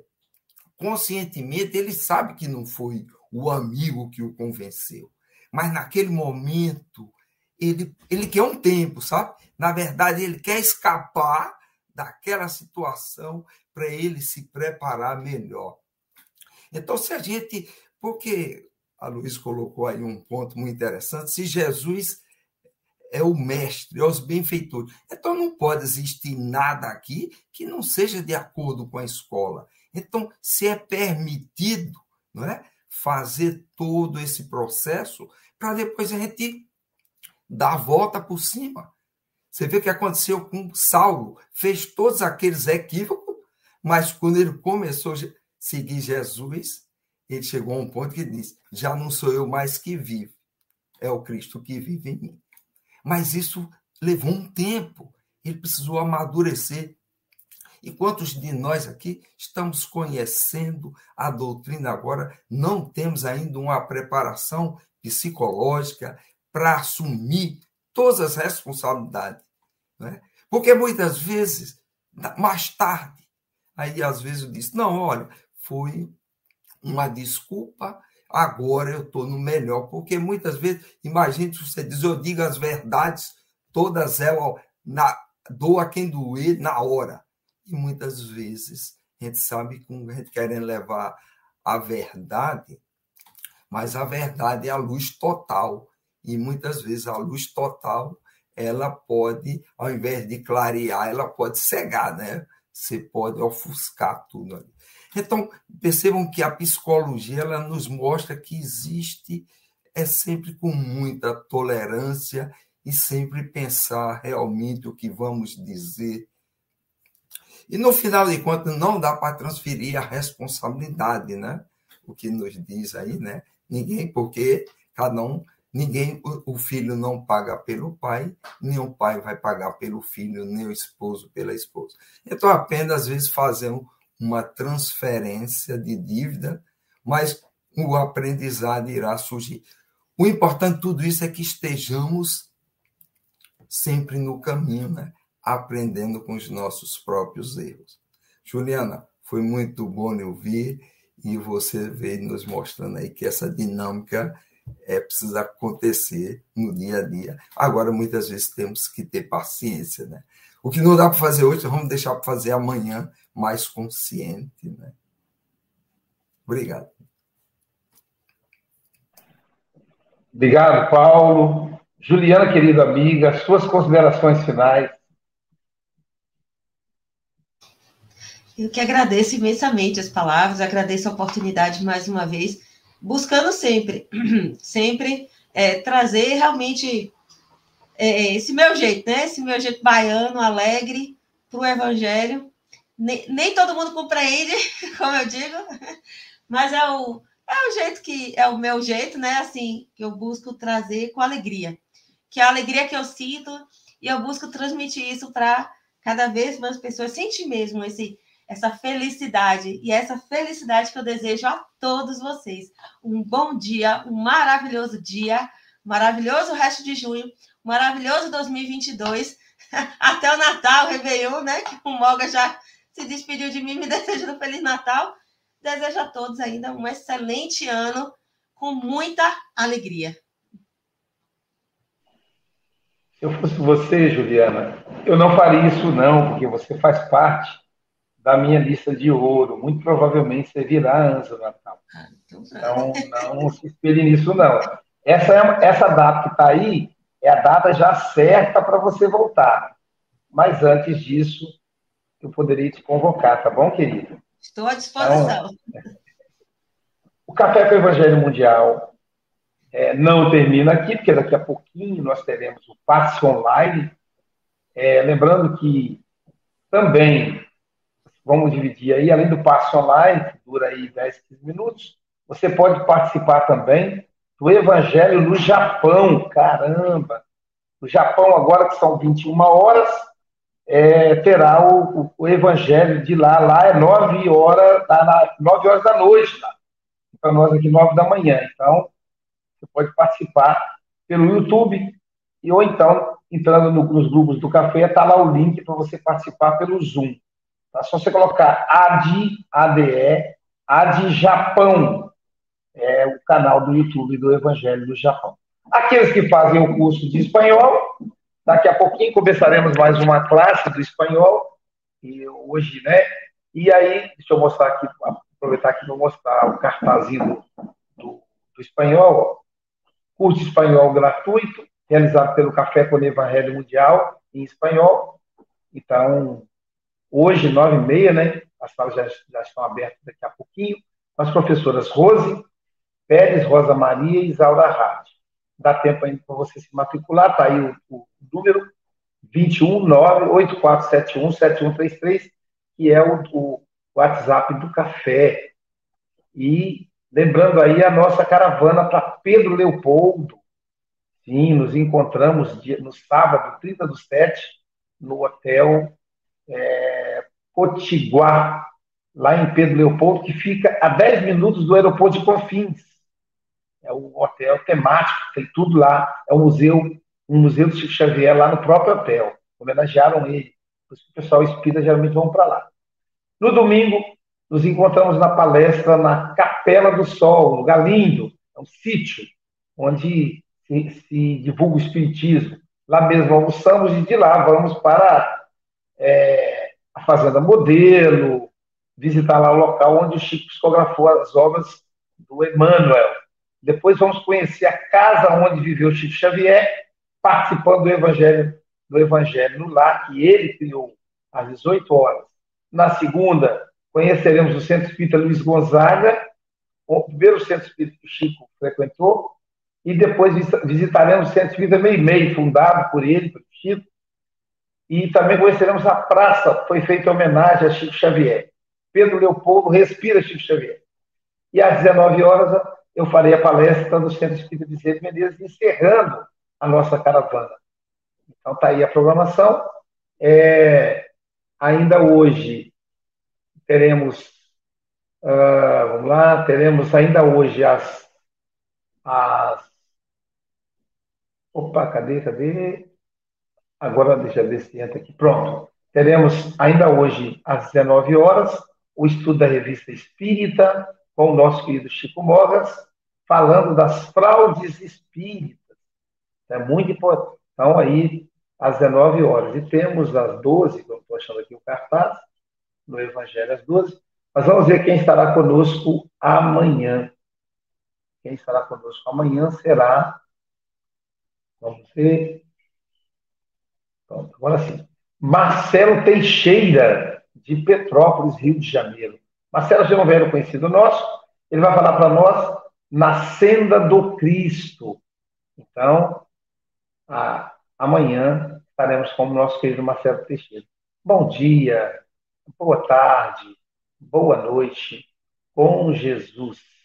conscientemente ele sabe que não foi o amigo que o convenceu. Mas naquele momento, ele, ele quer um tempo, sabe? Na verdade, ele quer escapar daquela situação para ele se preparar melhor. Então, se a gente. Porque a Luiz colocou aí um ponto muito interessante: se Jesus é o mestre, é os benfeitores. Então não pode existir nada aqui que não seja de acordo com a escola. Então, se é permitido não é, fazer todo esse processo para depois a gente dar a volta por cima. Você vê o que aconteceu com Saulo, fez todos aqueles equívocos, mas quando ele começou a seguir Jesus, ele chegou a um ponto que disse: Já não sou eu mais que vivo, é o Cristo que vive em mim. Mas isso levou um tempo, ele precisou amadurecer. E quantos de nós aqui estamos conhecendo a doutrina agora, não temos ainda uma preparação psicológica para assumir todas as responsabilidades? Né? Porque muitas vezes, mais tarde, aí às vezes eu disse: não, olha, foi uma desculpa, agora eu estou no melhor. Porque muitas vezes, imagine se você diz: eu digo as verdades, todas elas, na, doa quem doer na hora. E muitas vezes a gente sabe que a gente querendo levar a verdade, mas a verdade é a luz total. E muitas vezes a luz total ela pode, ao invés de clarear, ela pode cegar, né? Você pode ofuscar tudo ali. Então, percebam que a psicologia ela nos mostra que existe é sempre com muita tolerância e sempre pensar realmente o que vamos dizer. E no final de contas, não dá para transferir a responsabilidade, né? O que nos diz aí, né? Ninguém, porque cada um Ninguém, o filho não paga pelo pai, nem o pai vai pagar pelo filho, nem o esposo pela esposa. Então, apenas às vezes fazer uma transferência de dívida, mas o aprendizado irá surgir. O importante de tudo isso é que estejamos sempre no caminho, né? aprendendo com os nossos próprios erros. Juliana, foi muito bom me ouvir e você veio nos mostrando aí que essa dinâmica é, precisa acontecer no dia a dia. Agora, muitas vezes, temos que ter paciência. Né? O que não dá para fazer hoje, vamos deixar para fazer amanhã, mais consciente. Né? Obrigado. Obrigado, Paulo. Juliana, querida amiga, suas considerações finais. Eu que agradeço imensamente as palavras, agradeço a oportunidade mais uma vez buscando sempre, sempre é, trazer realmente é, esse meu jeito, né? Esse meu jeito baiano, alegre, para o evangelho. Nem, nem, todo mundo compreende, como eu digo, mas é o, é o jeito que é o meu jeito, né? Assim, que eu busco trazer com alegria. Que é a alegria que eu sinto e eu busco transmitir isso para cada vez mais pessoas. Sente mesmo esse essa felicidade e essa felicidade que eu desejo a todos vocês. Um bom dia, um maravilhoso dia, maravilhoso resto de junho, maravilhoso 2022, até o Natal, Réveillon, né? Que o Moga já se despediu de mim, me desejando um Feliz Natal. Desejo a todos ainda um excelente ano com muita alegria. Se eu fosse você, Juliana, eu não faria isso não, porque você faz parte da minha lista de ouro. Muito provavelmente você virá do Natal. Ah, então, não se espere nisso, não. Essa, é, essa data que está aí é a data já certa para você voltar. Mas antes disso, eu poderia te convocar, tá bom, querido? Estou à disposição. Então, o Café com o Evangelho Mundial é, não termina aqui, porque daqui a pouquinho nós teremos o passe online. É, lembrando que também vamos dividir aí, além do passo online, que dura aí 10, 15 minutos, você pode participar também do Evangelho no Japão. Caramba! No Japão, agora que são 21 horas, é, terá o, o, o, Evangelho de lá. Lá é 9 horas, da, 9 horas da noite, lá. Para nós aqui, 9 da manhã. Então, você pode participar pelo YouTube e ou então, entrando no, nos grupos do café, está lá o link para você participar pelo Zoom. Tá? Só você colocar ADI, ADE, AD Japão. é o canal do YouTube do Evangelho do Japão. Aqueles que fazem o curso de espanhol, daqui a pouquinho começaremos mais uma classe do espanhol, e hoje, né? E aí, deixa eu mostrar aqui, aproveitar aqui para mostrar o cartazinho do, do, espanhol. Curso espanhol gratuito, realizado pelo Café com o Evangelho Mundial, em espanhol. Então, hoje, nove e meia, né? As salas já, já estão abertas daqui a pouquinho. As professoras Rose Pérez, Rosa Maria e Isaura Rádio. Dá tempo ainda para você se matricular, está aí o, o número 21984717133, que é o, o WhatsApp do café. E lembrando aí a nossa caravana para Pedro Leopoldo. Sim, nos encontramos no sábado, 30 do 7, no hotel é, lá em Pedro Leopoldo, que fica a 10 minutos do aeroporto de Confins. É um hotel temático, tem tudo lá. É um museu, um museu do Chico Xavier lá no próprio hotel. Homenagearam ele. Por isso que o pessoal espírita geralmente vão para lá. No domingo, nos encontramos na palestra na Capela do Sol, um lugar lindo, é um sítio onde se, se, divulga o espiritismo. Lá mesmo almoçamos e de lá vamos para é, a Fazenda Modelo, visitar lá o local onde o Chico psicografou as obras do Emmanuel. Depois vamos conhecer a casa onde viveu Chico Xavier, participando do Evangelho, do Evangelho no Lar, que ele criou às 18 horas. Na segunda, conheceremos o Centro Espírita Luiz Gonzaga, o primeiro centro espírita que o Chico frequentou, e depois visitaremos o Centro Espírita Meio Meio, fundado por ele, por Chico, e também conheceremos a praça foi feita em homenagem a Chico Xavier. Pedro Leopoldo respira Chico Xavier. E às 19 horas eu farei a palestra no Centro Espírita Vicente Menezes, encerrando a nossa caravana. Então está aí a programação. É, ainda hoje teremos, uh, vamos lá, teremos ainda hoje as, as Opa, cadê, cadê? Agora deixa eu ver se entra aqui. Pronto. Teremos ainda hoje, às 19 horas, o estudo da revista Espírita, com o nosso querido Chico Mogas, falando das fraudes espíritas. É muito importante. Então, aí, às 19 horas. E temos às 12, que eu estou achando aqui o cartaz, no Evangelho às 12. Mas vamos ver quem estará conosco amanhã. Quem estará conosco amanhã será Vamos ver. Pronto, agora sim. Marcelo Teixeira, de Petrópolis, Rio de Janeiro. Marcelo já é um velho conhecido nosso. Ele vai falar para nós na senda do Cristo. Então, a, amanhã estaremos com o nosso querido Marcelo Teixeira. Bom dia, boa tarde, boa noite com Jesus.